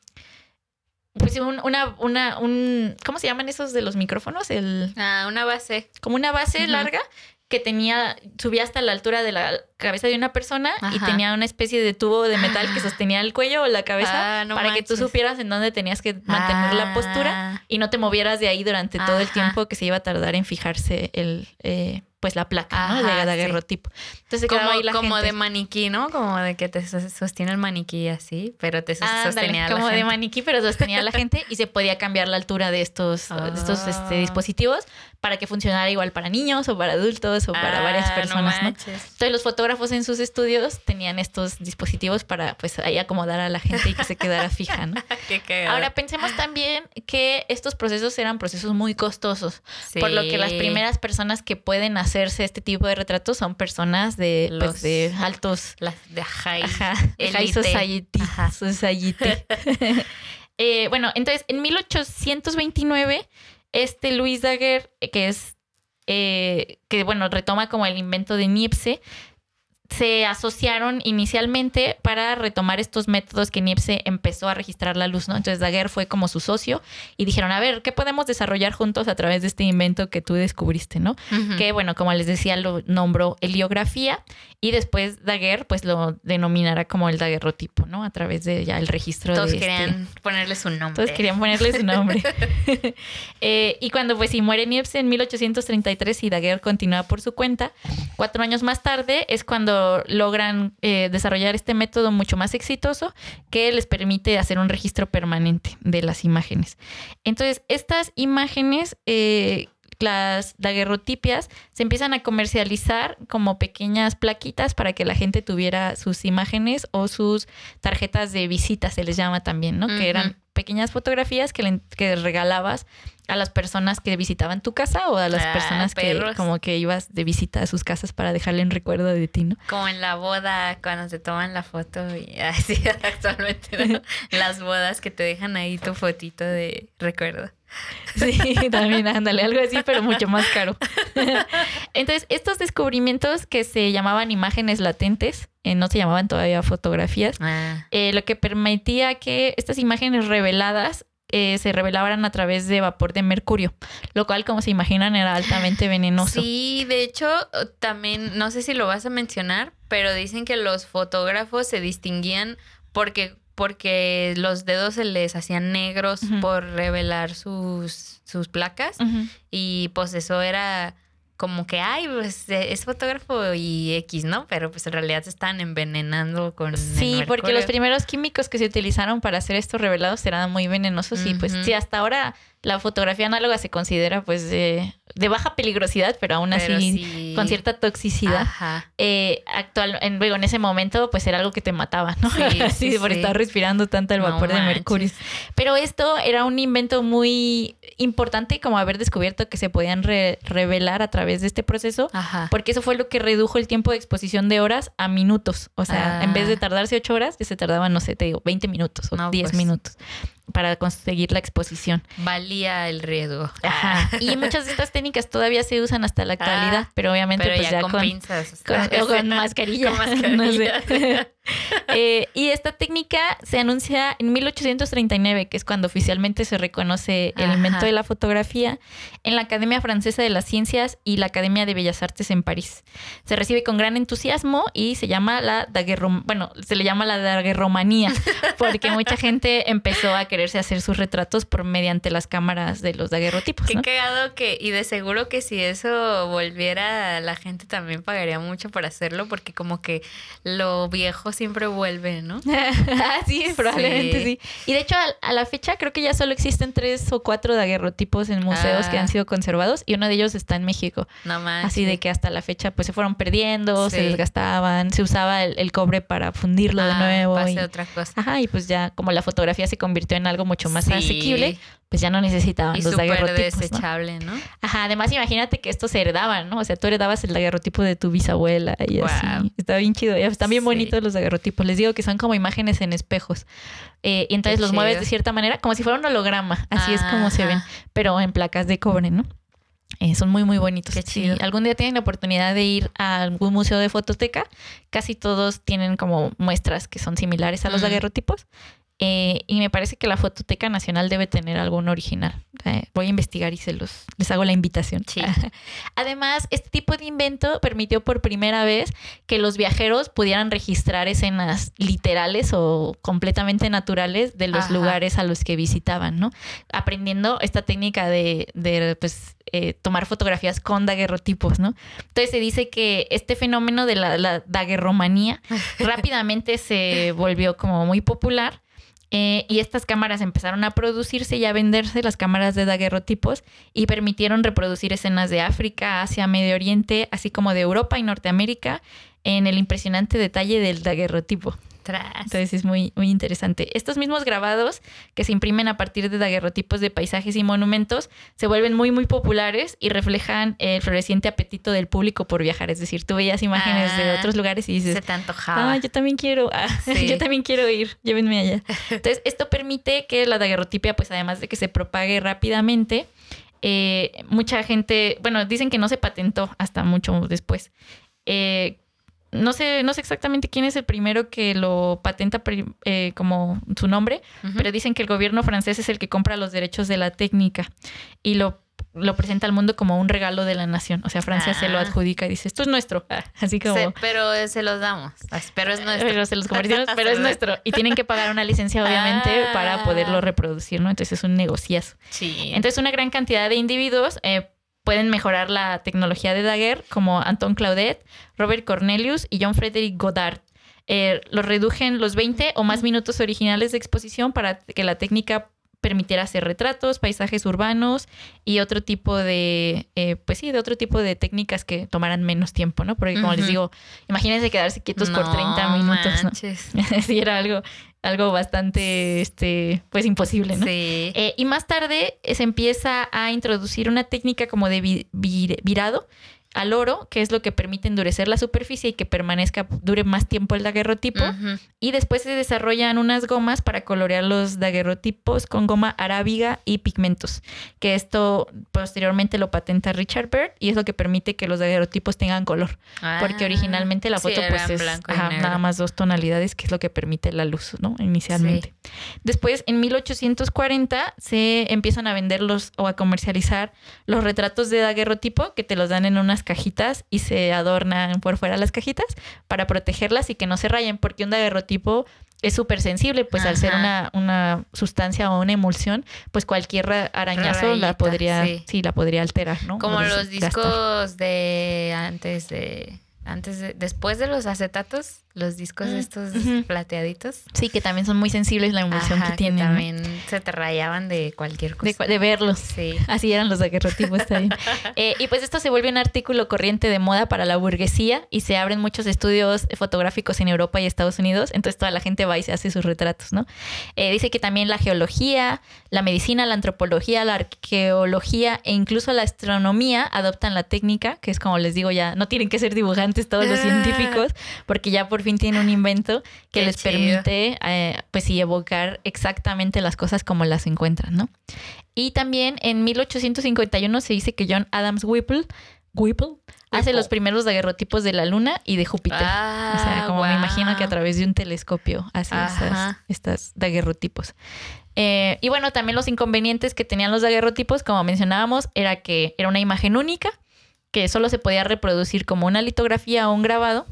pues, un- una, una, un, ¿cómo se llaman esos de los micrófonos? El, Ah, una base. como una base larga que tenía, subía hasta la altura de la cabeza de una persona y tenía una especie de tubo de metal que sostenía el cuello o la cabeza Ah, no para que tú supieras en dónde tenías que mantener la postura Ah, y no te movieras de ahí durante todo el tiempo que se iba a tardar en fijarse el eh, pues la placa ¿no? Ajá, de sí. daguerrotipo. Entonces se quedaba Como, ahí la como gente. de maniquí, ¿no? Como de que te sos- sostiene el maniquí así, pero te Ándale, sostenía la como de gente. maniquí, pero sostenía a la gente y se podía cambiar la altura de estos, de estos este, Ah. dispositivos para que funcionara igual para niños o para adultos o para Ah, varias no personas, ¿no? manches. Entonces los fotógrafos en sus estudios tenían estos dispositivos para pues ahí acomodar a la gente y que se quedara (laughs) fija, ¿no? (laughs) Qué. Ahora pensemos también que estos procesos eran procesos muy costosos, por lo que las Sí. primeras personas que pueden hacerse este tipo de retratos son personas de, pues, Los- de altos Las de high. Ajá, high society. Ajá. society. (laughs) Eh, bueno, entonces en 1829, este Luis Daguerre, eh, que es, eh, que bueno, retoma como el invento de Niepce, se asociaron inicialmente para retomar estos métodos que Niepce empezó a registrar la luz, ¿no? Entonces Daguerre fue como su socio y dijeron, a ver, ¿qué podemos desarrollar juntos a través de este invento que tú descubriste, ¿no? Que bueno, como les decía, lo nombró heliografía y después Daguerre pues lo denominará como el daguerrotipo, ¿no? A través de ya el registro Todos de este- querían ponerle su nombre. Todos querían ponerle su nombre. (laughs) (laughs) Eh, y cuando pues si muere Niepce en 1833 y Daguerre continúa por su cuenta, cuatro años más tarde es cuando logran eh, desarrollar este método mucho más exitoso que les permite hacer un registro permanente de las imágenes. Entonces, estas imágenes, eh, las daguerrotipias, se empiezan a comercializar como pequeñas plaquitas para que la gente tuviera sus imágenes o sus tarjetas de visita, se les llama también, ¿no? Que eran pequeñas fotografías que, le- que regalabas a las personas que visitaban tu casa o a las Ah, personas que como que ibas de visita a sus casas para dejarle un recuerdo de ti, ¿no? Como en la boda, cuando te toman la foto y (laughs) así (laughs) actualmente, ¿no? (laughs) Las bodas que te dejan ahí tu fotito de recuerdo. (laughs) Sí, también ándale, algo así, pero mucho más caro. (laughs) Entonces, estos descubrimientos que se llamaban imágenes latentes, eh, no se llamaban todavía fotografías, Ah. eh, lo que permitía que estas imágenes reveladas eh, se revelaran a través de vapor de mercurio, lo cual, como se imaginan, era altamente venenoso. Sí, de hecho, también, no sé si lo vas a mencionar, pero dicen que los fotógrafos se distinguían porque, porque los dedos se les hacían negros por revelar sus, sus placas. Y pues eso era como que, ay, pues eh, es fotógrafo y X, ¿no? Pero pues en realidad se están envenenando con. Sí, porque los primeros químicos que se utilizaron para hacer estos revelados eran muy venenosos y pues sí, hasta ahora la fotografía análoga se considera pues de, de baja peligrosidad, pero aún Pero así sí. con cierta toxicidad. Ajá. Eh, actual, en, luego, en ese momento pues era algo que te mataba, ¿no? Sí, (laughs) por estar respirando tanto el No vapor de mercurio. Pero esto era un invento muy importante como haber descubierto que se podían re- revelar a través de este proceso Ajá. porque eso fue lo que redujo el tiempo de exposición de horas a minutos. O sea, Ah. en vez de tardarse ocho horas, ya se tardaban, no sé, te digo, 20 minutos o No, 10 pues. minutos para conseguir la exposición. Valía el riesgo. Ajá. Y (laughs) muchas de estas técnicas todavía se usan hasta la actualidad, Ah, pero obviamente Pero pues ya, ya con, pinzas. con- o con (laughs) mascarilla. Con (laughs) no sé. Eh, y esta técnica se anuncia en 1839, que es cuando oficialmente se reconoce el invento de la fotografía, en la Academia Francesa de las Ciencias y la Academia de Bellas Artes en París. Se recibe con gran entusiasmo y se llama la daguerrom bueno, se le llama la daguerromanía, (laughs) porque mucha gente empezó a quererse hacer sus retratos por mediante las cámaras de los daguerrotipos. Qué cagado que, y de seguro que si eso volviera, la gente también pagaría mucho por hacerlo, porque como que lo viejo siempre vuelve, ¿no? (laughs) Ah, sí, probablemente sí. Y de hecho, a, la fecha creo que ya solo existen tres o cuatro daguerrotipos en museos que han ah. sido conservados y uno de ellos está en México. No más. Así de que hasta la fecha pues se fueron perdiendo, se desgastaban, se usaba el, cobre para fundirlo de ah, nuevo. Y, otra cosa. Ajá, y pues ya como la fotografía se convirtió en algo mucho más asequible, pues ya no necesitaban y los daguerrotipos. desechable, ¿no? Ajá, además imagínate que estos se heredaban, ¿no? O sea, tú heredabas el daguerrotipo de tu bisabuela y así. Está bien chido. Están bien bonitos los daguerrotipos. Les digo que son como imágenes en espejos. Eh, y entonces los mueves de cierta manera, como si fuera un holograma. Así es como se ven, pero en placas de cobre, ¿no? Eh, son muy, muy bonitos. Si algún día tienen la oportunidad de ir a algún museo de fototeca, casi todos tienen como muestras que son similares a los daguerrotipos. Eh, y me parece que la Fototeca Nacional debe tener algún original. Eh, voy a investigar y se los les hago la invitación. (laughs) Además, este tipo de invento permitió por primera vez que los viajeros pudieran registrar escenas literales o completamente naturales de los lugares a los que visitaban, ¿no? Aprendiendo esta técnica de, de pues, eh, tomar fotografías con daguerrotipos, ¿no? Entonces se dice que este fenómeno de la, la daguerromanía (laughs) rápidamente se volvió como muy popular eh, y estas cámaras empezaron a producirse y a venderse, las cámaras de daguerrotipos, y permitieron reproducir escenas de África, Asia, Medio Oriente, así como de Europa y Norteamérica, en el impresionante detalle del daguerrotipo. Entonces es muy, muy interesante. Estos mismos grabados que se imprimen a partir de daguerrotipos de paisajes y monumentos se vuelven muy, muy populares y reflejan el floreciente apetito del público por viajar. Es decir, tú veías imágenes de ah, otros lugares y dices, se te antojaba. Ah, yo también quiero, ah, (laughs) yo también quiero ir, llévenme allá. (laughs) Entonces, esto permite que la daguerrotipia, pues además de que se propague rápidamente, eh, mucha gente, bueno, dicen que no se patentó hasta mucho después. Eh, no sé, no sé exactamente quién es el primero que lo patenta eh, como su nombre, pero dicen que el gobierno francés es el que compra los derechos de la técnica y lo, lo presenta al mundo como un regalo de la nación. O sea, Francia se lo ah. adjudica y dice, esto es nuestro. (laughs) Así como... pero se los damos, pero es nuestro. Pero se los (laughs) pero es nuestro. Y tienen que pagar una licencia, obviamente, para poderlo ah. reproducir, ¿no? Entonces es un negociazo. Sí. Entonces una gran cantidad de individuos... Eh, pueden mejorar la tecnología de Daguerre, como Anton Claudet, Robert Cornelius y John Frederick Goddard. Eh, los redujen los 20 o más minutos originales de exposición para que la técnica permitiera hacer retratos, paisajes urbanos y otro tipo de, eh, pues sí, de otro tipo de técnicas que tomaran menos tiempo, ¿no? Porque como les digo, imagínense quedarse quietos por 30 minutos, ¿no? (laughs) sí, era algo, algo bastante, este, pues imposible, ¿no? Sí. Eh, y más tarde se empieza a introducir una técnica como de virado al oro, que es lo que permite endurecer la superficie y que permanezca, dure más tiempo el daguerrotipo. Y después se desarrollan unas gomas para colorear los daguerrotipos con goma arábiga y pigmentos, que esto posteriormente lo patenta Richard Byrd y es lo que permite que los daguerrotipos tengan color. porque ah, originalmente la foto pues es nada más dos tonalidades, que es lo que permite la luz, ¿no? Inicialmente. Después, en 1840, se empiezan a vender los o a comercializar los retratos de daguerrotipo que te los dan en unas cajitas y se adornan por fuera las cajitas para protegerlas y que no se rayen, porque un daguerrotipo es súper sensible, pues al ser una, una, sustancia o una emulsión, pues cualquier arañazo la podría, sí. la podría alterar, ¿no? Como los discos de antes de antes de, después de los acetatos, los discos mm, estos plateaditos. Sí, que también son muy sensibles la emulsión que tienen. también se te rayaban de cualquier cosa. De, verlos. Sí. Así eran los daguerrotipos también. (laughs) eh, y pues esto se vuelve un artículo corriente de moda para la burguesía y se abren muchos estudios fotográficos en Europa y Estados Unidos. Entonces toda la gente va y se hace sus retratos, ¿no? Eh, dice que también la geología, la medicina, la antropología, la arqueología e incluso la astronomía adoptan la técnica, que es como les digo ya, no tienen que ser dibujantes todos los ah. científicos, porque ya por fin tienen un invento que les permite, eh, pues sí, evocar exactamente las cosas como las encuentran, ¿no? Y también en 1851 se dice que John Adams Whipple Whipple hace los primeros daguerrotipos de la Luna y de Júpiter. Ah, o sea, como me imagino que a través de un telescopio hace estas, estas daguerrotipos. Eh, y bueno, también los inconvenientes que tenían los daguerrotipos, como mencionábamos, era que era una imagen única, que solo se podía reproducir como una litografía o un grabado,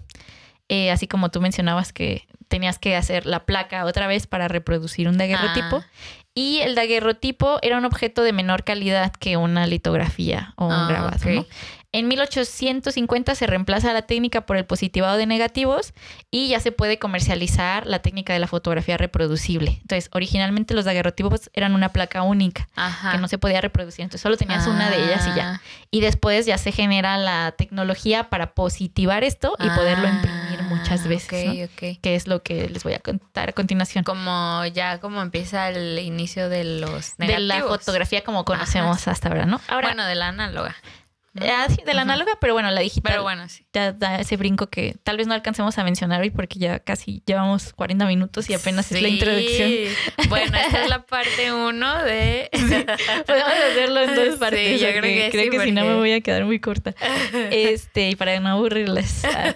eh, así como tú mencionabas que tenías que hacer la placa otra vez para reproducir un daguerrotipo. Ah. Y el daguerrotipo era un objeto de menor calidad que una litografía o un Ah, grabado. En 1850 se reemplaza la técnica por el positivado de negativos y ya se puede comercializar la técnica de la fotografía reproducible. Entonces, originalmente los daguerrotipos eran una placa única Ajá. que no se podía reproducir, entonces solo tenías una de ellas y ya. Ah. Y después ya se genera la tecnología para positivar esto y poderlo imprimir muchas Ah, veces, que es lo que les voy a contar a continuación. Como ya como empieza el inicio de los De la fotografía como conocemos hasta ahora, ¿no? Ahora, bueno, de la análoga. ¿No? ah, sí, de la Ajá. análoga, pero bueno, la digital. Pero bueno, sí. ya da ese brinco que tal vez no alcancemos a mencionar hoy porque ya casi llevamos 40 minutos y apenas es la introducción. Bueno, esta es la (laughs) parte uno de... Podemos hacerlo en dos Sí, partes. yo creo que creo que si no me voy a quedar muy corta. Este, y para no aburrirles. Ah.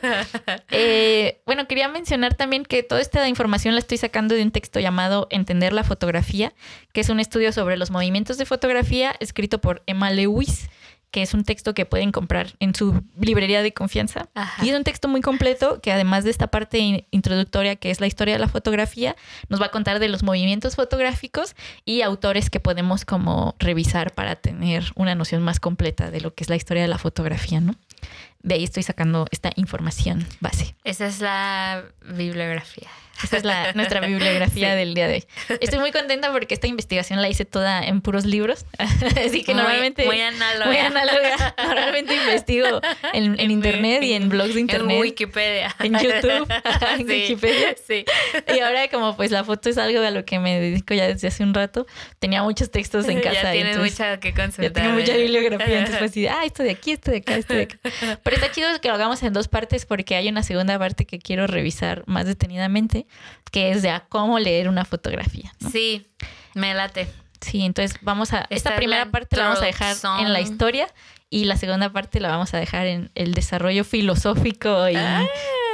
Eh, bueno, quería mencionar también que toda esta información la estoy sacando de un texto llamado Entender la fotografía, que es un estudio sobre los movimientos de fotografía escrito por Emma Lewis, que es un texto que pueden comprar en su librería de confianza. Ajá. Y es un texto muy completo que además de esta parte in- introductoria que es la historia de la fotografía, nos va a contar de los movimientos fotográficos y autores que podemos como revisar para tener una noción más completa de lo que es la historia de la fotografía, ¿no? De ahí estoy sacando esta información base. Esa es la bibliografía. Esta es la, nuestra (laughs) bibliografía Sí. del día de hoy. Estoy muy contenta porque esta investigación la hice toda en puros libros. (laughs) Así que Muy- normalmente... Muy análoga. muy análoga. Normalmente investigo (laughs) en, en internet y en blogs de internet. En Wikipedia. En YouTube, en Sí, Wikipedia. Sí. Y ahora como pues la foto es algo a lo que me dedico ya desde hace un rato, tenía muchos textos en casa. Ya tienes entonces mucha que consultar. ya tengo mucha ¿eh? bibliografía, entonces pues así, ah, esto de aquí, esto de acá, esto de acá. Pero está chido que lo hagamos en dos partes porque hay una segunda parte que quiero revisar más detenidamente, que es de a cómo leer una fotografía. ¿no? Sí, me late. Sí, entonces vamos a... Esta Esta es primera parte la vamos a dejar en la historia y la segunda parte la vamos a dejar en el desarrollo filosófico y,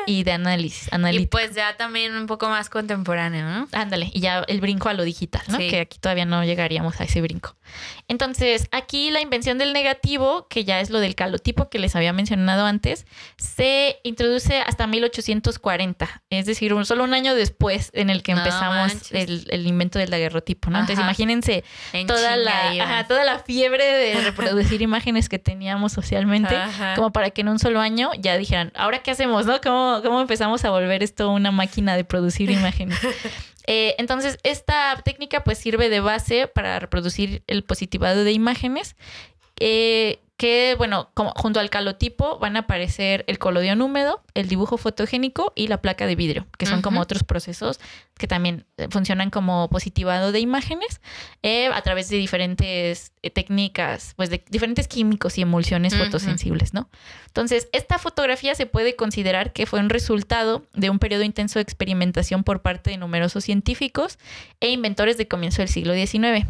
y de análisis, Y analítico. pues ya también un poco más contemporáneo, ¿no? Ándale, y ya el brinco a lo digital, ¿no? Sí. Que aquí todavía no llegaríamos a ese brinco. Entonces, aquí la invención del negativo, que ya es lo del calotipo que les había mencionado antes, se introduce hasta 1840, es decir, un, solo un año después en el que No empezamos el, el invento del daguerrotipo, ¿no? Entonces, imagínense En toda la, ajá, toda la fiebre de (laughs) reproducir imágenes que teníamos socialmente, Ajá. como para que en un solo año ya dijeran, ¿ahora qué hacemos, no? ¿Cómo, cómo empezamos a volver esto una máquina de producir imágenes? (laughs) Eh, entonces, esta técnica pues sirve de base para reproducir el positivado de imágenes. eh, que, bueno, como, junto al calotipo van a aparecer el colodión húmedo, el dibujo fotogénico y la placa de vidrio, que son como otros procesos que también eh, funcionan como positivado de imágenes eh, a través de diferentes eh, técnicas, pues de diferentes químicos y emulsiones fotosensibles, ¿no? Entonces, esta fotografía se puede considerar que fue un resultado de un periodo intenso de experimentación por parte de numerosos científicos e inventores de comienzo del siglo XIX.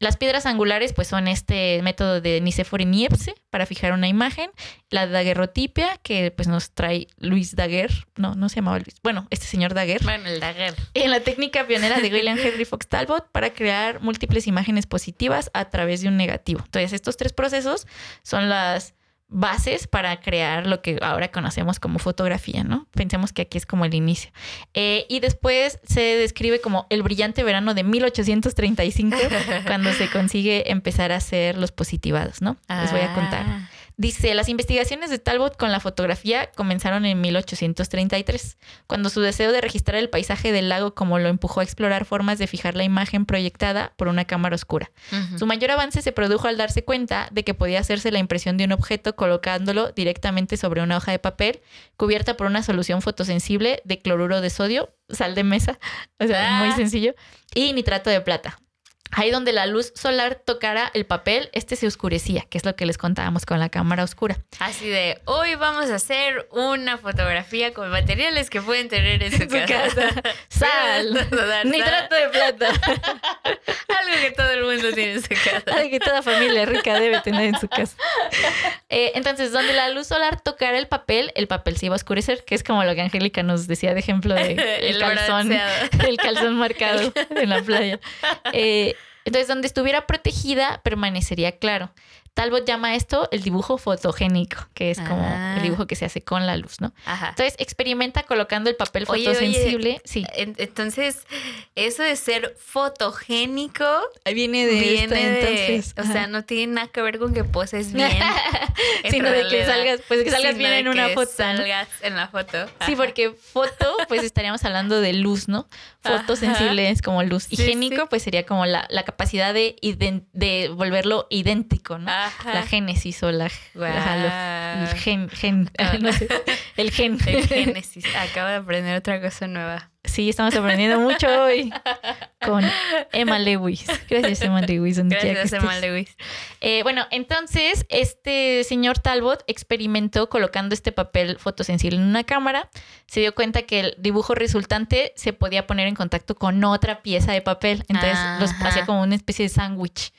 Las piedras angulares, pues, son este método de Nicéforo y Niepce para fijar una imagen. La daguerrotipia, que pues nos trae Luis Daguerre. No, no se llamaba Luis. Bueno, este señor Daguerre. Bueno, el dagger. En la técnica pionera de William (laughs) Henry Fox Talbot para crear múltiples imágenes positivas a través de un negativo. Entonces, estos tres procesos son las bases para crear lo que ahora conocemos como fotografía, ¿no? Pensemos que aquí es como el inicio. Eh, y después se describe como el brillante verano de 1835, (laughs) cuando se consigue empezar a hacer los positivados, ¿no? Les voy a contar. Ah. Dice, las investigaciones de Talbot con la fotografía comenzaron en 1833, cuando su deseo de registrar el paisaje del lago como lo empujó a explorar formas de fijar la imagen proyectada por una cámara oscura. Su mayor avance se produjo al darse cuenta de que podía hacerse la impresión de un objeto colocándolo directamente sobre una hoja de papel cubierta por una solución fotosensible de cloruro de sodio, sal de mesa, (laughs) o sea, Ah. muy sencillo, y nitrato de plata. Ahí donde la luz solar tocara el papel, este se oscurecía, que es lo que les contábamos con la cámara oscura. Así de, hoy vamos a hacer una fotografía con materiales que pueden tener en su, casa. (laughs) (laughs) Sal, nitrato de plata. (laughs) Algo que todo el mundo tiene en su casa. Algo que toda familia rica debe tener en su casa. Eh, entonces, donde la luz solar tocara el papel, el papel se iba a oscurecer, que es como lo que Angélica nos decía de ejemplo de el, calzón, el calzón marcado en la playa. Eh, entonces, donde estuviera protegida, permanecería claro. Talbot llama esto el dibujo fotogénico, que es como el Ah. dibujo que se hace con la luz, ¿no? Ajá. Entonces, experimenta colocando el papel Oye, fotosensible. Sí, En- Entonces, eso de ser fotogénico ahí viene de viene esta, de, entonces. o ajá. sea, no tiene nada que ver con que poses (laughs) bien. en Sino de que salgas, pues que salgas sino bien en una que foto. ¿no? Salgas en la foto. Sí, porque foto, pues estaríamos hablando de luz, ¿no? Foto Ajá. sensible es como luz. Y Sí, pues sería como la, la capacidad de, de volverlo idéntico, ¿no? Ajá. La génesis o la, el gen, gen, (laughs) (laughs) no sé, el gen. El (laughs) Génesis. Acabo de aprender otra cosa nueva. Sí, estamos aprendiendo mucho hoy con Emma Lewis. Gracias, Emma Lewis. Gracias. Emma Lewis. Eh, bueno, entonces este señor Talbot experimentó colocando este papel fotosensible en una cámara. Se dio cuenta que el dibujo resultante se podía poner en contacto con otra pieza de papel. Entonces los hacía como una especie de sándwich.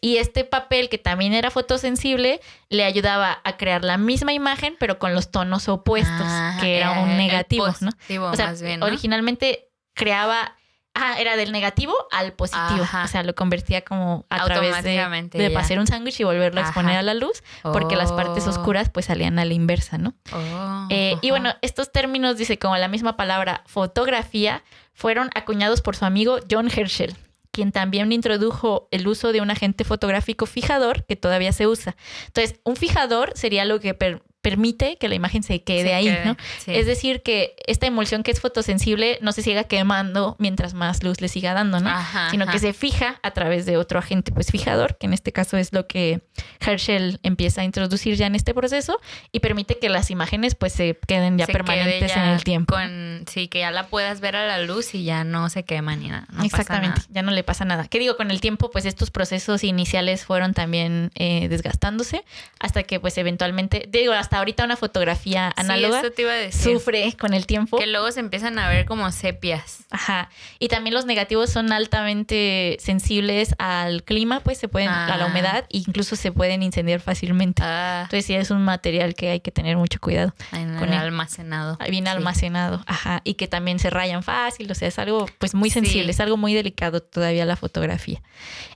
Y este papel, que también era fotosensible, le ayudaba a crear la misma imagen, pero con los tonos opuestos, Ajá, que era eh, un negativo, ¿no? positivo, O sea, más bien, ¿no? originalmente creaba. Ah, era del negativo al positivo. Ajá. O sea, lo convertía como a través de, de hacer un sándwich y volverlo a exponer Ajá. a la luz, porque las partes Oh. oscuras pues salían a la inversa, ¿no? Oh, Eh, y bueno, estos términos, dice, como la misma palabra fotografía, fueron acuñados por su amigo John Herschel, quien también introdujo el uso de un agente fotográfico fijador que todavía se usa. Entonces, un fijador sería lo que per- permite que la imagen se quede Se ahí, quede, ¿no? sí. Es decir, que esta emulsión que es fotosensible no se siga quemando mientras más luz le siga dando, ¿no? Ajá, sino ajá. que se fija a través de otro agente pues fijador, que en este caso es lo que Herschel empieza a introducir ya en este proceso y permite que las imágenes pues se queden ya Se quede permanentes ya en el tiempo. Con, sí, que ya la puedas ver a la luz y ya no se quema ni nada. no pasa Exactamente, nada. ya no le pasa nada. ¿Qué digo? Con el tiempo, pues estos procesos iniciales fueron también eh, desgastándose hasta que pues eventualmente, digo, hasta ahorita una fotografía análoga Sí, eso te iba a decir. sufre con el tiempo. Que luego se empiezan a ver como sepias. Ajá. Y también los negativos son altamente sensibles al clima, pues se pueden, a la Ah. humedad, e incluso se pueden incendiar fácilmente. Ah, Entonces sí es un material que hay que tener mucho cuidado. en con el el- almacenado. Bien Sí. almacenado. Ajá. Y que también se rayan fácil. O sea, es algo pues muy sensible, Sí. es algo muy delicado todavía la fotografía.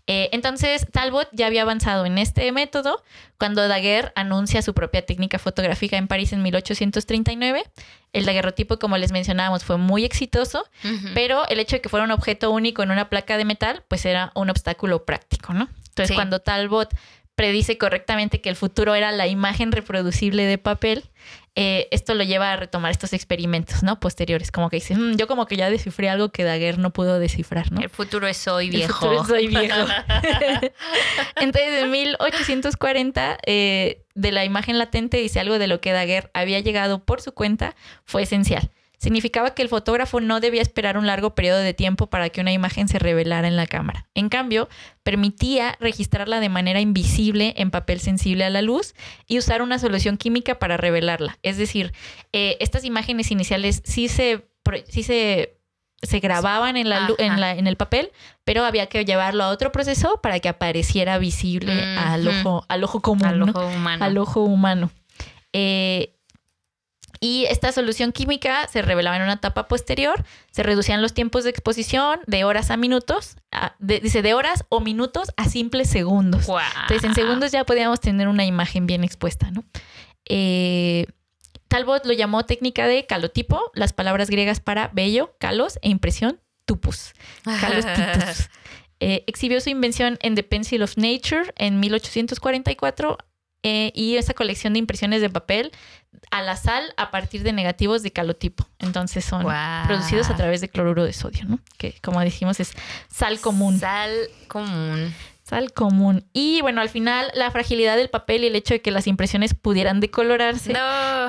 Eh, entonces, Talbot ya había avanzado en este método cuando Daguerre anuncia su propia técnica fotográfica en París en 1839. El daguerrotipo, como les mencionábamos, fue muy exitoso, pero el hecho de que fuera un objeto único en una placa de metal, pues era un obstáculo práctico, ¿no? Entonces, Sí. cuando Talbot predice correctamente que el futuro era la imagen reproducible de papel, eh, esto lo lleva a retomar estos experimentos, ¿no? Posteriores, como que dice, "Mm, yo como que ya descifré algo que Daguerre no pudo descifrar, ¿no? El futuro es hoy, El viejo. futuro es hoy viejo. (laughs) (laughs) Entonces, en 1840, eh, de la imagen latente, dice algo de lo que Daguerre había llegado por su cuenta, fue esencial. Significaba que el fotógrafo no debía esperar un largo periodo de tiempo para que una imagen se revelara en la cámara. En cambio, permitía registrarla de manera invisible en papel sensible a la luz y usar una solución química para revelarla. Es decir, eh, estas imágenes iniciales sí se, sí se, se grababan en, la, en, la- en el papel, pero había que llevarlo a otro proceso para que apareciera visible al, ojo, al ojo común, Al ¿no? ojo humano. al ojo humano. Eh, y esta solución química se revelaba en una etapa posterior, se reducían los tiempos de exposición de horas a minutos, a- de- dice de horas o minutos a simples segundos. Entonces en segundos ya podíamos tener una imagen bien expuesta, ¿no? Eh, Talbot lo llamó técnica de calotipo, las palabras griegas para bello, calos e impresión, tupus. Carlos Titus. Eh, exhibió su invención en The Pencil of Nature en 1844 eh, y esa colección de impresiones de papel a la sal a partir de negativos de calotipo. Entonces son producidos a través de cloruro de sodio, ¿no? Que como dijimos es sal común. Sal común. Sal común. Y bueno, al final la fragilidad del papel y el hecho de que las impresiones pudieran decolorarse No.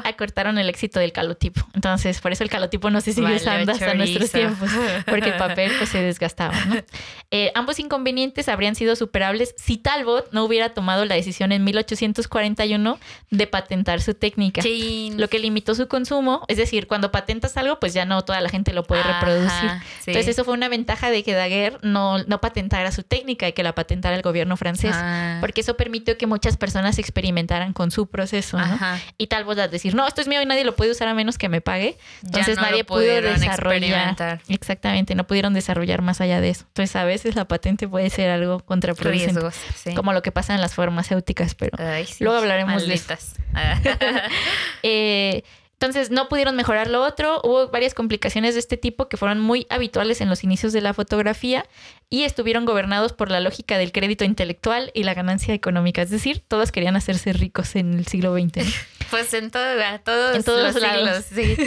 acortaron el éxito del calotipo. Entonces, por eso el calotipo no se sigue usando hasta nuestros tiempos, (laughs) porque el papel pues se desgastaba. ¿no? Eh, ambos inconvenientes habrían sido superables si Talbot no hubiera tomado la decisión en 1841 de patentar su técnica. Lo que limitó su consumo, es decir, cuando patentas algo, pues ya no toda la gente lo puede Ajá, reproducir. sí. Entonces eso fue una ventaja de que Daguerre no, no patentara su técnica y que la patentara el gobierno francés, Ah. porque eso permitió que muchas personas experimentaran con su proceso, ¿no? Ajá. Y tal vez al decir, no, esto es mío y nadie lo puede usar a menos que me pague. Ya Entonces no lo nadie pudo desarrollar. Exactamente, no pudieron desarrollar más allá de eso. Entonces a veces la patente puede ser algo contraproducente. Riesgos, sí. Como lo que pasa en las farmacéuticas, pero Ay, sí, Luego hablaremos de eso. malditas. (laughs) Eh, entonces no pudieron mejorar lo otro. Hubo varias complicaciones de este tipo que fueron muy habituales en los inicios de la fotografía y estuvieron gobernados por la lógica del crédito intelectual y la ganancia económica. Es decir, todos querían hacerse ricos en el siglo XX. ¿no? (laughs) Pues en, todo, todos, En todos los lados. siglos, sí.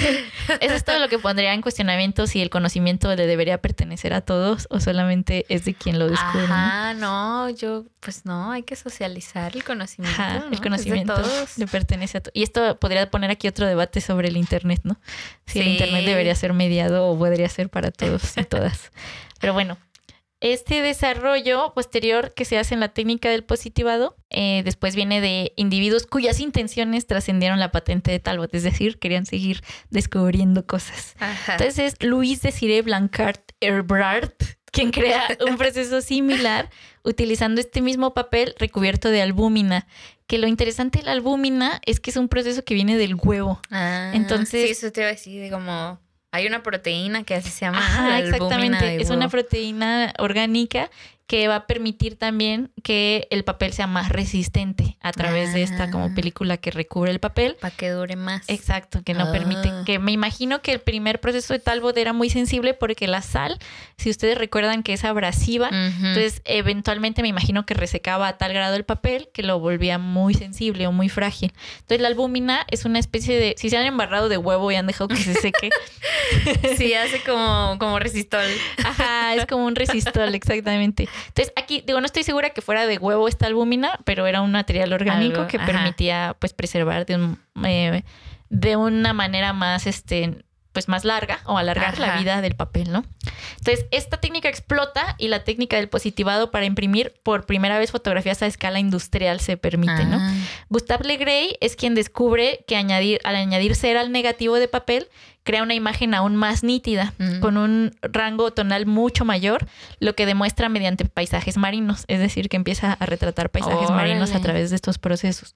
(laughs) (laughs) Eso es todo lo que pondría en cuestionamiento si el conocimiento le debería pertenecer a todos o solamente es de quien lo descubre. ¿no? Ajá, no, yo, pues no, hay que socializar el conocimiento. Ajá, el conocimiento le pertenece a todos. Y esto podría poner aquí otro debate sobre el Internet, ¿no? Si el. Internet debería ser mediado o podría ser para todos y todas. Pero bueno, este desarrollo posterior que se hace en la técnica del positivado, eh, después viene de individuos cuyas intenciones trascendieron la patente de Talbot, es decir, querían seguir descubriendo cosas. Ajá. Entonces es Luis Desiré Blancard Herbrard quien crea (laughs) un proceso similar utilizando este mismo papel recubierto de albúmina. Que lo interesante de la albúmina es que es un proceso que viene del huevo. Ah, entonces- Sí, eso te iba a decir, de como. Hay una proteína que así se llama. Ajá, exactamente. Es una proteína orgánica que va a permitir también que el papel sea más resistente a través de esta como Ah. película que recubre el papel. Para que dure más. Exacto, que no Ah. permite, que me imagino que el primer proceso de Talbot era muy sensible porque la sal, si ustedes recuerdan que es abrasiva, entonces eventualmente me imagino que resecaba a tal grado el papel que lo volvía muy sensible o muy frágil. Entonces la albúmina es una especie de, si se han embarrado de huevo y han dejado que se seque, (laughs) Sí, hace como, como resistol. ajá, es como un resistol, (laughs) exactamente. Entonces aquí, digo, no estoy segura que fuera de huevo esta albúmina, pero era un material orgánico Algo, que ajá. permitía pues preservar de un eh, de una manera más este pues más larga o alargar la Ajá. vida del papel, ¿no? Entonces, esta técnica explota y la técnica del positivado para imprimir por primera vez fotografías a escala industrial se permite, ¿no? Ah. Gustave Le Gray es quien descubre que añadir, al añadir cera al negativo de papel crea una imagen aún más nítida, Mm. con un rango tonal mucho mayor, lo que demuestra mediante paisajes marinos, es decir, que empieza a retratar paisajes marinos a través de estos procesos.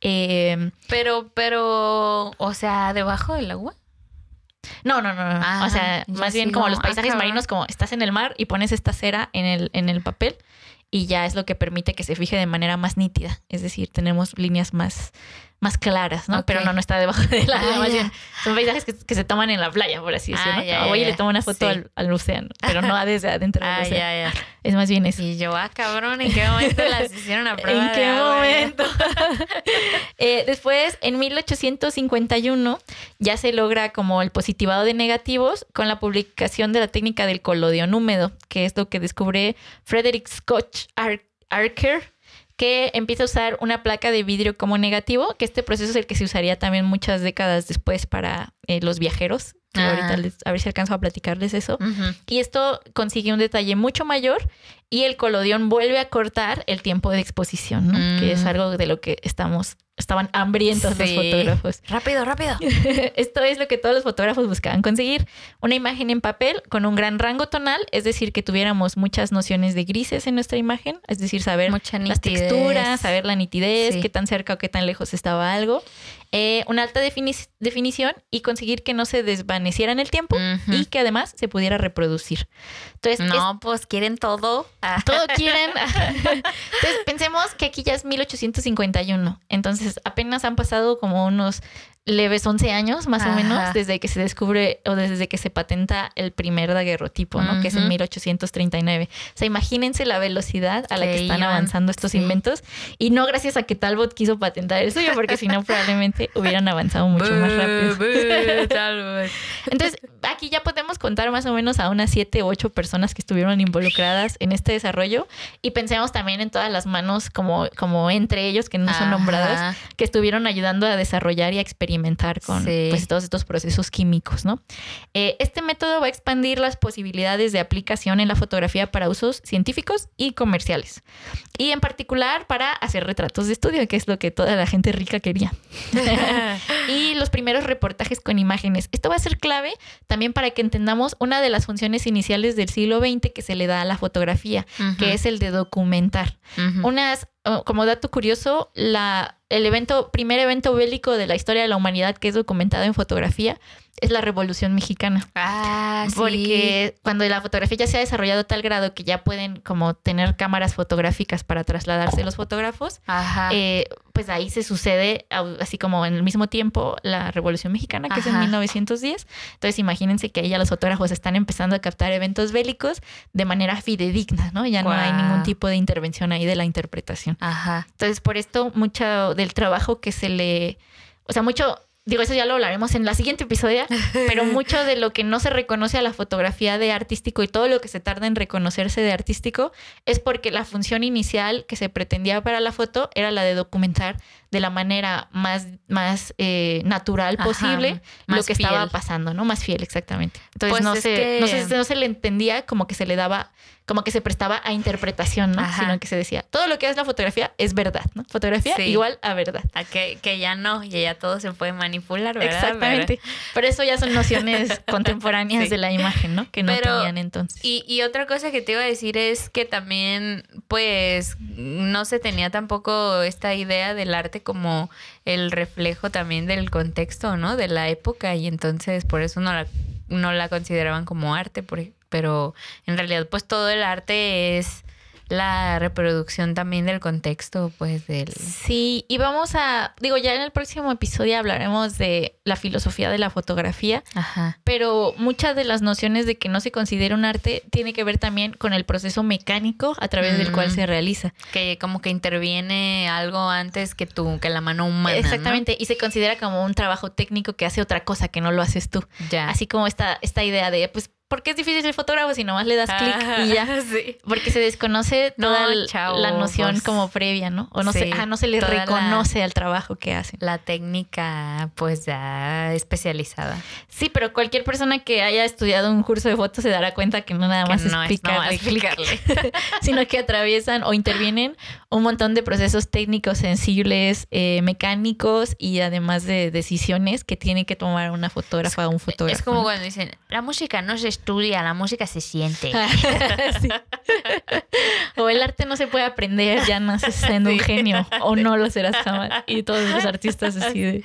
Eh, Pero, pero, o sea, debajo del agua. no, no, no, no. Ah, o sea, más bien sí, como no, los paisajes marinos, como estás en el mar y pones esta cera en el, en el papel y ya es lo que permite que se fije de manera más nítida. Es decir, tenemos líneas más, más claras, ¿no? Pero no, no está debajo del agua, Ah, son paisajes que, que se toman en la playa, por así Ah, decirlo. ya, ¿no? Oye, le tomo una foto Sí. al, al océano, pero no desde adentro del Ah, océano. ya, ya. Es más bien eso. Y yo, ah, cabrón, ¿en qué momento las hicieron a (laughs) prueba ¿En de qué agua? momento? (laughs) Eh, después, en 1851, ya se logra como el positivado de negativos con la publicación de la técnica del colodión húmedo, que es lo que descubre Frederick Scotch Ar- Archer, que empieza a usar una placa de vidrio como negativo, que este proceso es el que se usaría también muchas décadas después para eh, los viajeros. Ah. ahorita les- a ver si alcanzo a platicarles eso. Y esto consigue un detalle mucho mayor y el colodión vuelve a cortar el tiempo de exposición, ¿no? Mm. Que es algo de lo que estamos, estaban hambrientos los fotógrafos. (laughs) Rápido, rápido. Esto es lo que todos los fotógrafos buscaban conseguir. Una imagen en papel con un gran rango tonal, es decir, que tuviéramos muchas nociones de grises en nuestra imagen, es decir, saber las texturas, saber la nitidez, Sí. qué tan cerca o qué tan lejos estaba algo. Eh, una alta defini- definición y conseguir que no se desvaneciera en el tiempo y que además se pudiera reproducir. Entonces, es- No, pues quieren todo. Ah. todo quieren. (laughs) Entonces, pensemos que aquí ya es 1851. Entonces, apenas han pasado como unos leves 11 años más o Ajá. menos desde que se descubre o desde que se patenta el primer daguerrotipo, ¿no? Que es en Ujú. 1839. O sea, imagínense la velocidad a la Que que están iban, avanzando estos sí. inventos y no gracias a que Talbot quiso patentar el suyo, porque si no (laughs) probablemente hubieran avanzado mucho más rápido. (laughs) Entonces, aquí ya podemos contar más o menos a unas siete u ocho personas que estuvieron involucradas en este desarrollo y pensemos también en todas las manos como, como entre ellos, que no son Ajá. nombradas, que estuvieron ayudando a desarrollar y a experimentar con Sí. pues, todos estos procesos químicos, ¿no? Eh, este método va a expandir las posibilidades de aplicación en la fotografía para usos científicos y comerciales. Y en particular para hacer retratos de estudio, que es lo que toda la gente rica quería. (laughs) (laughs) y los primeros reportajes con imágenes. Esto va a ser clave también para que entendamos una de las funciones iniciales del siglo XX que se le da a la fotografía, que es el de documentar. Unas, como dato curioso, la, el evento, primer evento bélico de la historia de la humanidad que es documentado en fotografía es la Revolución Mexicana. Ah, sí. Porque cuando la fotografía ya se ha desarrollado a tal grado que ya pueden como tener cámaras fotográficas para trasladarse los fotógrafos, Ajá. eh, pues ahí se sucede, así como en el mismo tiempo, la Revolución Mexicana, que es en Ajá. 1910. Entonces imagínense que ahí ya los fotógrafos están empezando a captar eventos bélicos de manera fidedigna, ¿no? Ya no hay ningún tipo de intervención ahí de la interpretación. Ajá. Entonces, por esto, mucho del trabajo que se le, o sea, mucho, digo, eso ya lo hablaremos en la siguiente episodio, pero (laughs) mucho de lo que no se reconoce a la fotografía de artístico y todo lo que se tarda en reconocerse de artístico es porque la función inicial que se pretendía para la foto era la de documentar de la manera más, más eh, natural Ajá, posible lo que estaba fiel. pasando, ¿no? Más fiel, exactamente. Entonces Pues no, se, que- no, se, no se le entendía como que se le daba, como que se prestaba a interpretación, ¿no? Ajá. Sino que se decía, todo lo que es la fotografía es verdad, ¿no? Fotografía Sí. igual a verdad. A que, que ya no, y ya todo se puede manipular, ¿verdad? Exactamente. Pero eso ya son nociones (laughs) contemporáneas Sí. de la imagen, ¿no? Que no Pero- tenían entonces. Y, y otra cosa que te iba a decir es que también, pues, no se tenía tampoco esta idea del arte como el reflejo también del contexto, ¿no? De la época y entonces por eso no la, no la consideraban como arte, ej- pero en realidad pues todo el arte es la reproducción también del contexto, pues del... Sí, y vamos a, digo, ya en el próximo episodio hablaremos de la filosofía de la fotografía, Ajá. pero muchas de las nociones de que no se considera un arte tiene que ver también con el proceso mecánico a través del cual se realiza. Que como que interviene algo antes que tú, que la mano humana. ¿no? Exactamente, y se considera como un trabajo técnico que hace otra cosa que no lo haces tú. Ya. Así como esta, esta idea de, pues, ¿por qué es difícil ser fotógrafo si nomás le das clic Ajá, y ya? (laughs) Sí. Porque se desconoce No, toda l- chavos. la noción como previa, ¿no? O no, Sí, se, ajá, no se le toda la- reconoce al trabajo que hacen. La técnica, pues ya especializada. Sí, pero cualquier persona que haya estudiado un curso de fotos se dará cuenta que no nada Que más no es picarle. (laughs) sino que atraviesan o intervienen un montón de procesos técnicos sensibles, eh, mecánicos y además de decisiones que tiene que tomar una fotógrafa o un fotógrafo. Es como ¿no? cuando dicen, la música no se estudia, la música se siente. (laughs) Sí. O el arte no se puede aprender, ya naces siendo un genio, o no lo serás jamás. Y todos los artistas así de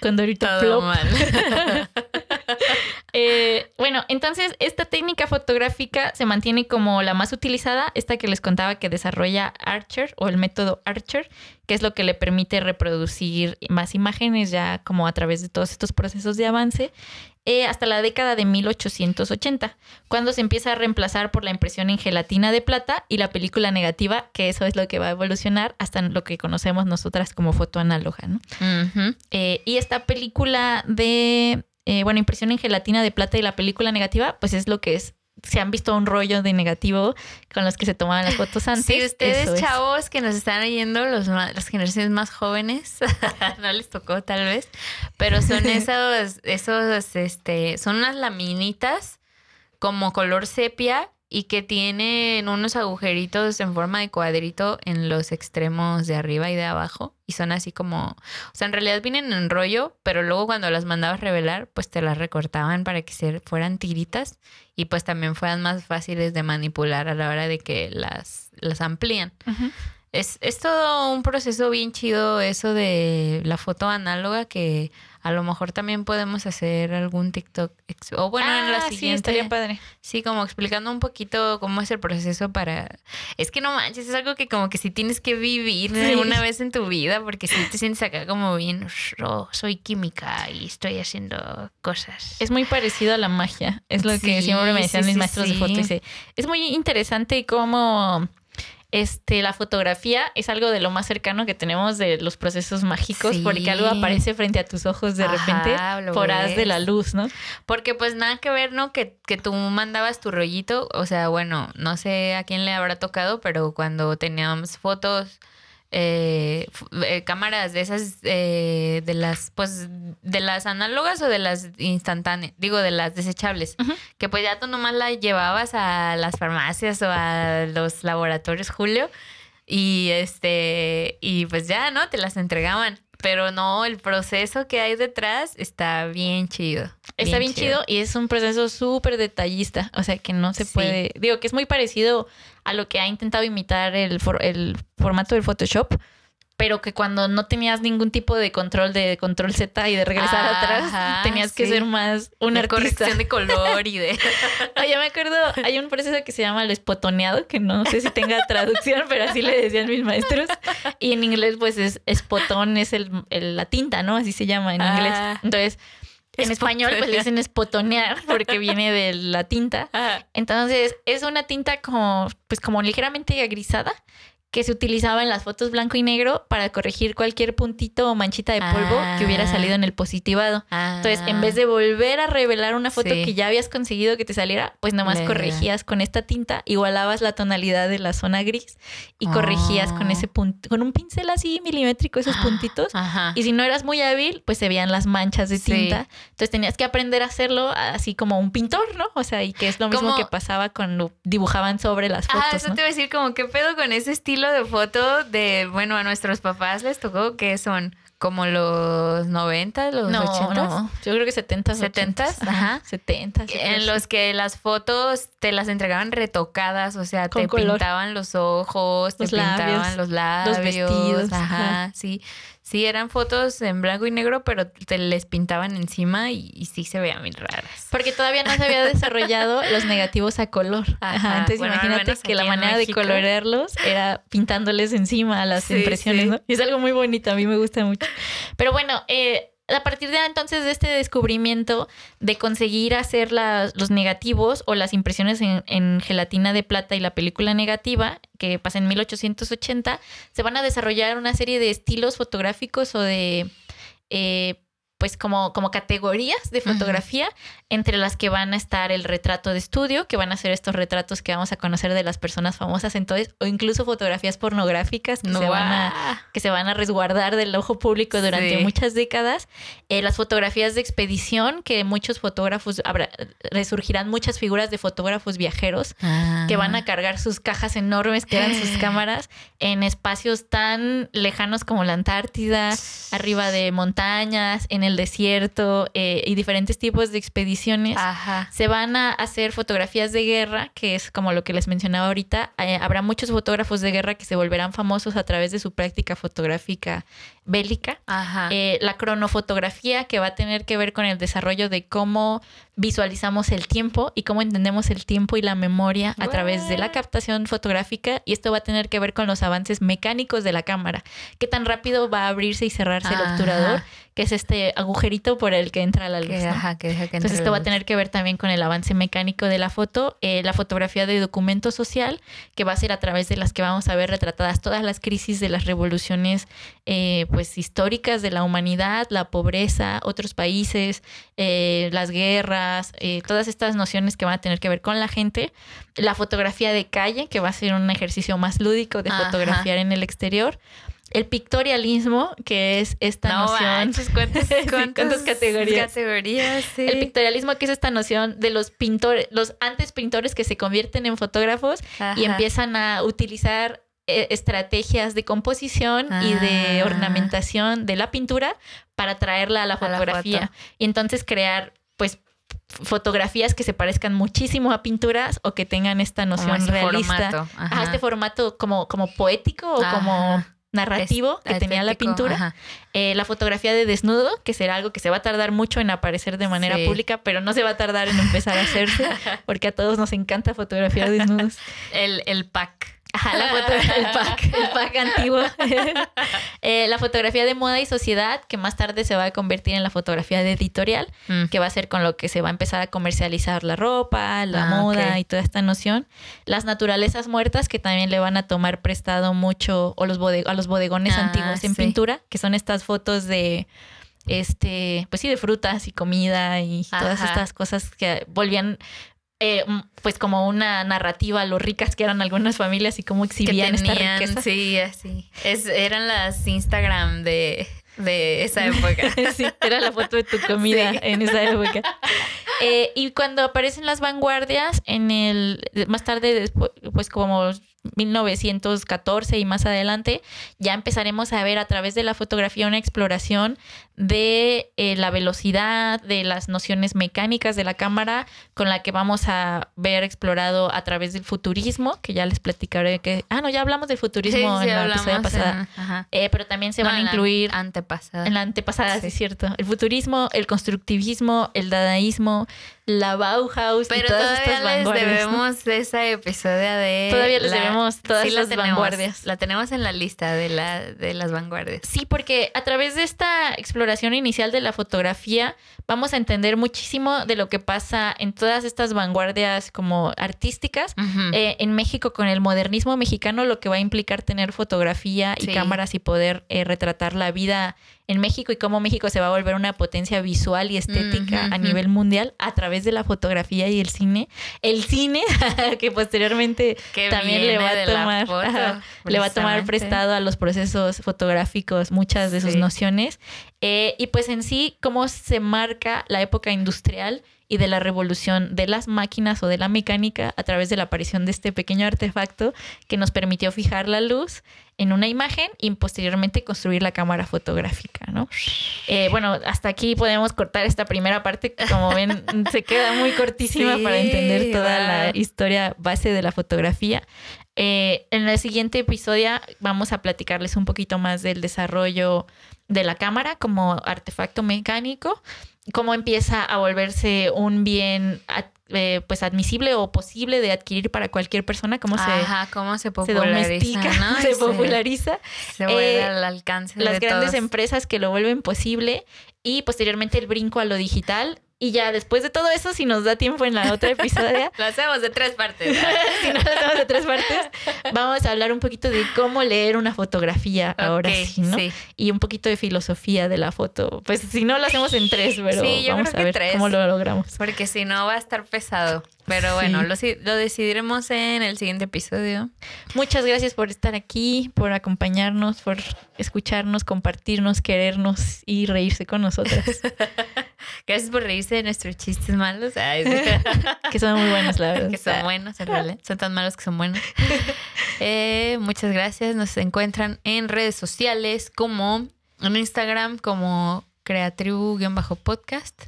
cuando ahorita Todo plop. mal. (laughs) (laughs) Eh, bueno, entonces esta técnica fotográfica se mantiene como la más utilizada, esta que les contaba que desarrolla Archer o el método Archer, que es lo que le permite reproducir más imágenes ya como a través de todos estos procesos de avance, eh, hasta la década de 1880, cuando se empieza a reemplazar por la impresión en gelatina de plata y la película negativa, que eso es lo que va a evolucionar hasta lo que conocemos nosotras como foto análoga, ¿no? Eh, y esta película de, eh, bueno, impresión en gelatina de plata y la película negativa, pues es lo que es. Se han visto un rollo de negativo con los que se tomaban las fotos (laughs) antes. Si ustedes, eso es. chavos que nos están oyendo, los las generaciones más jóvenes, (laughs) no les tocó tal vez, pero son (laughs) esos, esos, este, son unas laminitas como color sepia y que tienen unos agujeritos en forma de cuadrito en los extremos de arriba y de abajo. Y son así como, o sea, en realidad vienen en rollo, pero luego cuando las mandabas revelar, pues te las recortaban para que se fueran tiritas y pues también fueran más fáciles de manipular a la hora de que las, las amplían. Es, es todo un proceso bien chido eso de la foto análoga que a lo mejor también podemos hacer algún TikTok. O bueno, en la Ah, sí, siguiente. estaría padre. Sí, como explicando un poquito cómo es el proceso para... Es que no manches, es algo que como que sí tienes que vivir Sí. una vez en tu vida, porque si te sientes acá como bien, "Oh, soy química y estoy haciendo cosas. Es muy parecido a la magia. Es lo que Sí, siempre me decían sí, mis sí, maestros de sí. foto. Dice, es muy interesante cómo este, la fotografía es algo de lo más cercano que tenemos de los procesos mágicos, Sí. porque algo aparece frente a tus ojos de Ajá, repente por haz de la luz, ¿no? Porque pues nada que ver, ¿no? Que, que tú mandabas tu rollito, o sea, bueno, no sé a quién le habrá tocado, pero cuando teníamos fotos, eh, eh, cámaras de esas, eh, de las, pues, de las análogas o de las instantáneas, digo, de las desechables, que pues ya tú nomás la llevabas a las farmacias o a los laboratorios Julio y este, y pues ya, ¿no? Te las entregaban. Pero no, el proceso que hay detrás está bien chido. Está bien chido y es un proceso súper detallista, o sea que no se Sí. puede, digo que es muy parecido a lo que ha intentado imitar el, for- el formato del Photoshop, pero que cuando no tenías ningún tipo de control de control Z y de regresar atrás, tenías que ser más un de artista. corrección de color y de... (laughs) Ay, ya me acuerdo, hay un proceso que se llama el espotoneado, que no sé si tenga (laughs) traducción, pero así le decían mis maestros. Y en inglés, pues es espotón, es el, el- la tinta, ¿no? Así se llama en Ah. inglés. Entonces, en español, pues le dicen espotonear (laughs) porque viene de la tinta. Entonces, es una tinta como, pues como ligeramente grisada que se utilizaba en las fotos blanco y negro para corregir cualquier puntito o manchita de polvo que hubiera Ah. salido en el positivado. Entonces, en vez de volver a revelar una foto Sí. que ya habías conseguido que te saliera, pues nomás Le- corregías con esta tinta, igualabas la tonalidad de la zona gris y corregías con ese punto, con un pincel así milimétrico esos puntitos. (gasps) Ajá. Y si no eras muy hábil, pues se veían las manchas de Sí. tinta. Entonces tenías que aprender a hacerlo así como un pintor, ¿no? O sea, y que es lo mismo Como- que pasaba cuando dibujaban sobre las fotos, Ah, eso ¿no? te iba a decir, como, ¿qué pedo con ese estilo de foto de, bueno, a nuestros papás les tocó que son como los 90, los No, 80? no, yo creo que 70, 70s, 80s, ajá. (laughs) 70. En los que las fotos te las entregaban retocadas, o sea, Con te color. pintaban los ojos, Los te pintaban labios, los labios, vestidos, ajá, ajá. sí. Sí, eran fotos en blanco y negro, pero te les pintaban encima y, y sí se veían bien raras. Porque todavía no se había desarrollado (laughs) los negativos a color. Ajá. Entonces Bueno, imagínate que la manera México. de colorarlos era pintándoles encima a las Sí, impresiones, sí. ¿no? Y es algo muy bonito, a mí me gusta mucho. Pero bueno, eh, a partir de entonces de este descubrimiento de conseguir hacer los negativos o las impresiones en, en gelatina de plata y la película negativa, que pasa en 1880, se van a desarrollar una serie de estilos fotográficos o de... eh, pues como, como categorías de fotografía, entre las que van a estar el retrato de estudio, que van a ser estos retratos que vamos a conocer de las personas famosas entonces, o incluso fotografías pornográficas que, se, van a, que se van a resguardar del ojo público durante Sí. muchas décadas. Eh, las fotografías de expedición, que muchos fotógrafos, habrá, resurgirán muchas figuras de fotógrafos viajeros que van a cargar sus cajas enormes, que eran sus (gasps) cámaras, en espacios tan lejanos como la Antártida, arriba de montañas, en el desierto eh, y diferentes tipos de expediciones. Ajá. Se van a hacer fotografías de guerra, que es como lo que les mencionaba ahorita. Eh, habrá muchos fotógrafos de guerra que se volverán famosos a través de su práctica fotográfica bélica. Ajá. Eh, la cronofotografía, que va a tener que ver con el desarrollo de cómo visualizamos el tiempo y cómo entendemos el tiempo y la memoria a través de la captación fotográfica. Y esto va a tener que ver con los avances mecánicos de la cámara. Qué tan rápido va a abrirse y cerrarse el obturador, que es este agujerito por el que entra la luz. que, ¿no? ajá, que deja que entre Entonces esto va a tener que ver también con el avance mecánico de la foto, eh, la fotografía de documento social, que va a ser a través de las que vamos a ver retratadas todas las crisis de las revoluciones eh, pues históricas de la humanidad, la pobreza, otros países, eh, las guerras, eh, todas estas nociones que van a tener que ver con la gente, la fotografía de calle, que va a ser un ejercicio más lúdico de Ajá. fotografiar en el exterior. El pictorialismo, que es esta No noción. manches, (laughs) ¿cuántas, cuántas cuántas (laughs) categorías. categorías, sí. El pictorialismo, que es esta noción de los pintores, los antes pintores que se convierten en fotógrafos y empiezan a utilizar eh, estrategias de composición y de Ah. ornamentación de la pintura para traerla a la A la fotografía. foto. y entonces crear, pues, fotografías que se parezcan muchísimo a pinturas o que tengan esta noción realista. formato, este formato como, como poético o Ajá. como narrativo que tenía la pintura. Eh, la fotografía de desnudo, que será algo que se va a tardar mucho en aparecer de manera Sí. pública, pero no se va a tardar en empezar a hacerse, (laughs) porque a todos nos encanta fotografiar desnudos. El, el pack. Ajá, la foto, el pack, el pack antiguo. (laughs) Eh, la fotografía de moda y sociedad, que más tarde se va a convertir en la fotografía de editorial, Mm. que va a ser con lo que se va a empezar a comercializar la ropa, la Ah, moda y toda esta noción. Las naturalezas muertas, que también le van a tomar prestado mucho, o los bode- a los bodegones Ah, antiguos en sí. pintura, que son estas fotos de este, pues sí, de frutas y comida y todas estas cosas que volvían eh, pues como una narrativa lo ricas que eran algunas familias y cómo Que exhibían esta riqueza. sí, así. Es, eran las Instagram de, de esa época. (laughs) Sí, era la foto de tu comida Sí. en esa época. (laughs) Eh, y cuando aparecen las vanguardias, en el más tarde, después, pues como 1914 y más adelante, ya empezaremos a ver a través de la fotografía una exploración de eh, la velocidad, de las nociones mecánicas de la cámara, con la que vamos a ver explorado a través del futurismo, que ya les platicaré que... Ah, no, ya hablamos del futurismo Sí, sí, en la episodio pasada. en-. Eh, pero también se No, van a en la incluir... Antepasada. En la antepasada, sí. Sí. es cierto. El futurismo, el constructivismo, el dadaísmo, la Bauhaus y Pero todas todavía estas les debemos ese episodio de... Todavía les debemos todas la las tenemos, vanguardias. La tenemos en la lista de, la, de las vanguardias. Sí, porque a través de esta exploración inicial de la fotografía vamos a entender muchísimo de lo que pasa en todas estas vanguardias como artísticas. Eh, en México, con el modernismo mexicano, lo que va a implicar tener fotografía y Sí. cámaras y poder eh, retratar la vida en México y cómo México se va a volver una potencia visual y estética a nivel mundial a través de la fotografía y el cine. El cine, (laughs) que posteriormente Que también le va a tomar, foto, ajá, le va a tomar prestado a los procesos fotográficos muchas de sus Sí. nociones. Eh, y pues en sí, cómo se marca la época industrial y de la revolución de las máquinas o de la mecánica a través de la aparición de este pequeño artefacto que nos permitió fijar la luz en una imagen y posteriormente construir la cámara fotográfica, ¿no? Eh, bueno, hasta aquí podemos cortar esta primera parte, como ven, (laughs) se queda muy cortísima Sí, para entender toda la historia base de la fotografía. Eh, en el siguiente episodio vamos a platicarles un poquito más del desarrollo de la cámara como artefacto mecánico, cómo empieza a volverse un bien eh, pues admisible o posible de adquirir para cualquier persona, cómo se, Ajá, cómo se se populariza, domestica, ¿no? (laughs) se populariza. Se vuelve Eh, al alcance Las de grandes todos. empresas que lo vuelven posible y posteriormente el brinco a lo digital. Y ya después de todo eso, si nos da tiempo en la otra episodio, (laughs) Lo hacemos de tres partes. (laughs) si no lo hacemos de tres partes, vamos a hablar un poquito de cómo leer una fotografía ahora Ok, sí, ¿no? sí. Y un poquito de filosofía de la foto. Pues si no lo hacemos en tres, pero Sí, yo vamos creo a ver tres. cómo lo logramos. Porque si no va a estar pesado. Pero bueno, lo, lo decidiremos en el siguiente episodio. Muchas gracias por estar aquí, por acompañarnos, por escucharnos, compartirnos, querernos y reírse con nosotras, (laughs) Gracias por reírse de nuestros chistes malos. Ay, (laughs) que son muy buenos, la verdad. que son buenos, en realidad. Son tan malos que son buenos. (laughs) Eh, muchas gracias. Nos encuentran en redes sociales como en Instagram como creatribu-podcast.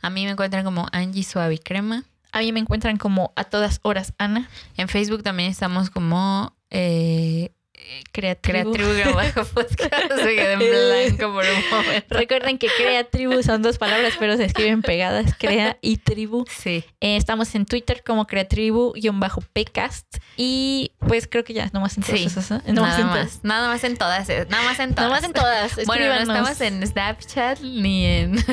A mí me encuentran como Angie Suave y Crema. A mí me encuentran como a todas horas Ana, En Facebook también estamos como eh, Creatribu. Creatribu-podcast. Se (laughs) quedé en blanco por un momento. Recuerden que crea tribu son dos palabras, pero se escriben pegadas, crea y tribu. Sí. Eh, estamos en Twitter como creatribu-pcast y pues creo que ya, nomás en todas Sí, esas, ¿no? Nomás nada en más. todas. Nada más en todas. eh, Nada más en todas. Nomás en todas. Bueno, no estamos en Snapchat ni en.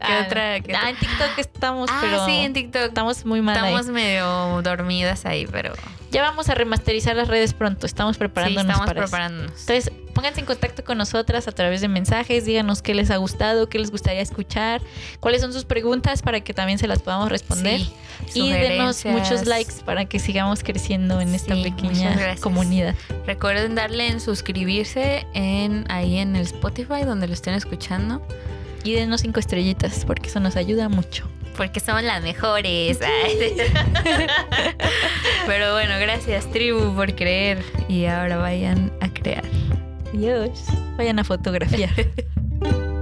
¿Qué Ah, otra? qué ah, en TikTok estamos, Ah, pero sí, en TikTok. estamos muy mal ahí. Estamos medio dormidas ahí, pero Ya vamos a remasterizar las redes pronto. Estamos sí, preparándonos estamos para eso. preparándonos. Entonces, pónganse en contacto con nosotras a través de mensajes, díganos qué les ha gustado, qué les gustaría escuchar, cuáles son sus preguntas para que también se las podamos responder. Sí, y denos muchos likes para que sigamos creciendo en esta Sí, pequeña comunidad. Recuerden darle en suscribirse en ahí en el Spotify donde lo estén escuchando. Y denos cinco estrellitas porque eso nos ayuda mucho. Porque somos las mejores. (laughs) Pero bueno, gracias, tribu, por creer. Y ahora vayan a crear. Adiós. Vayan a fotografiar. (laughs)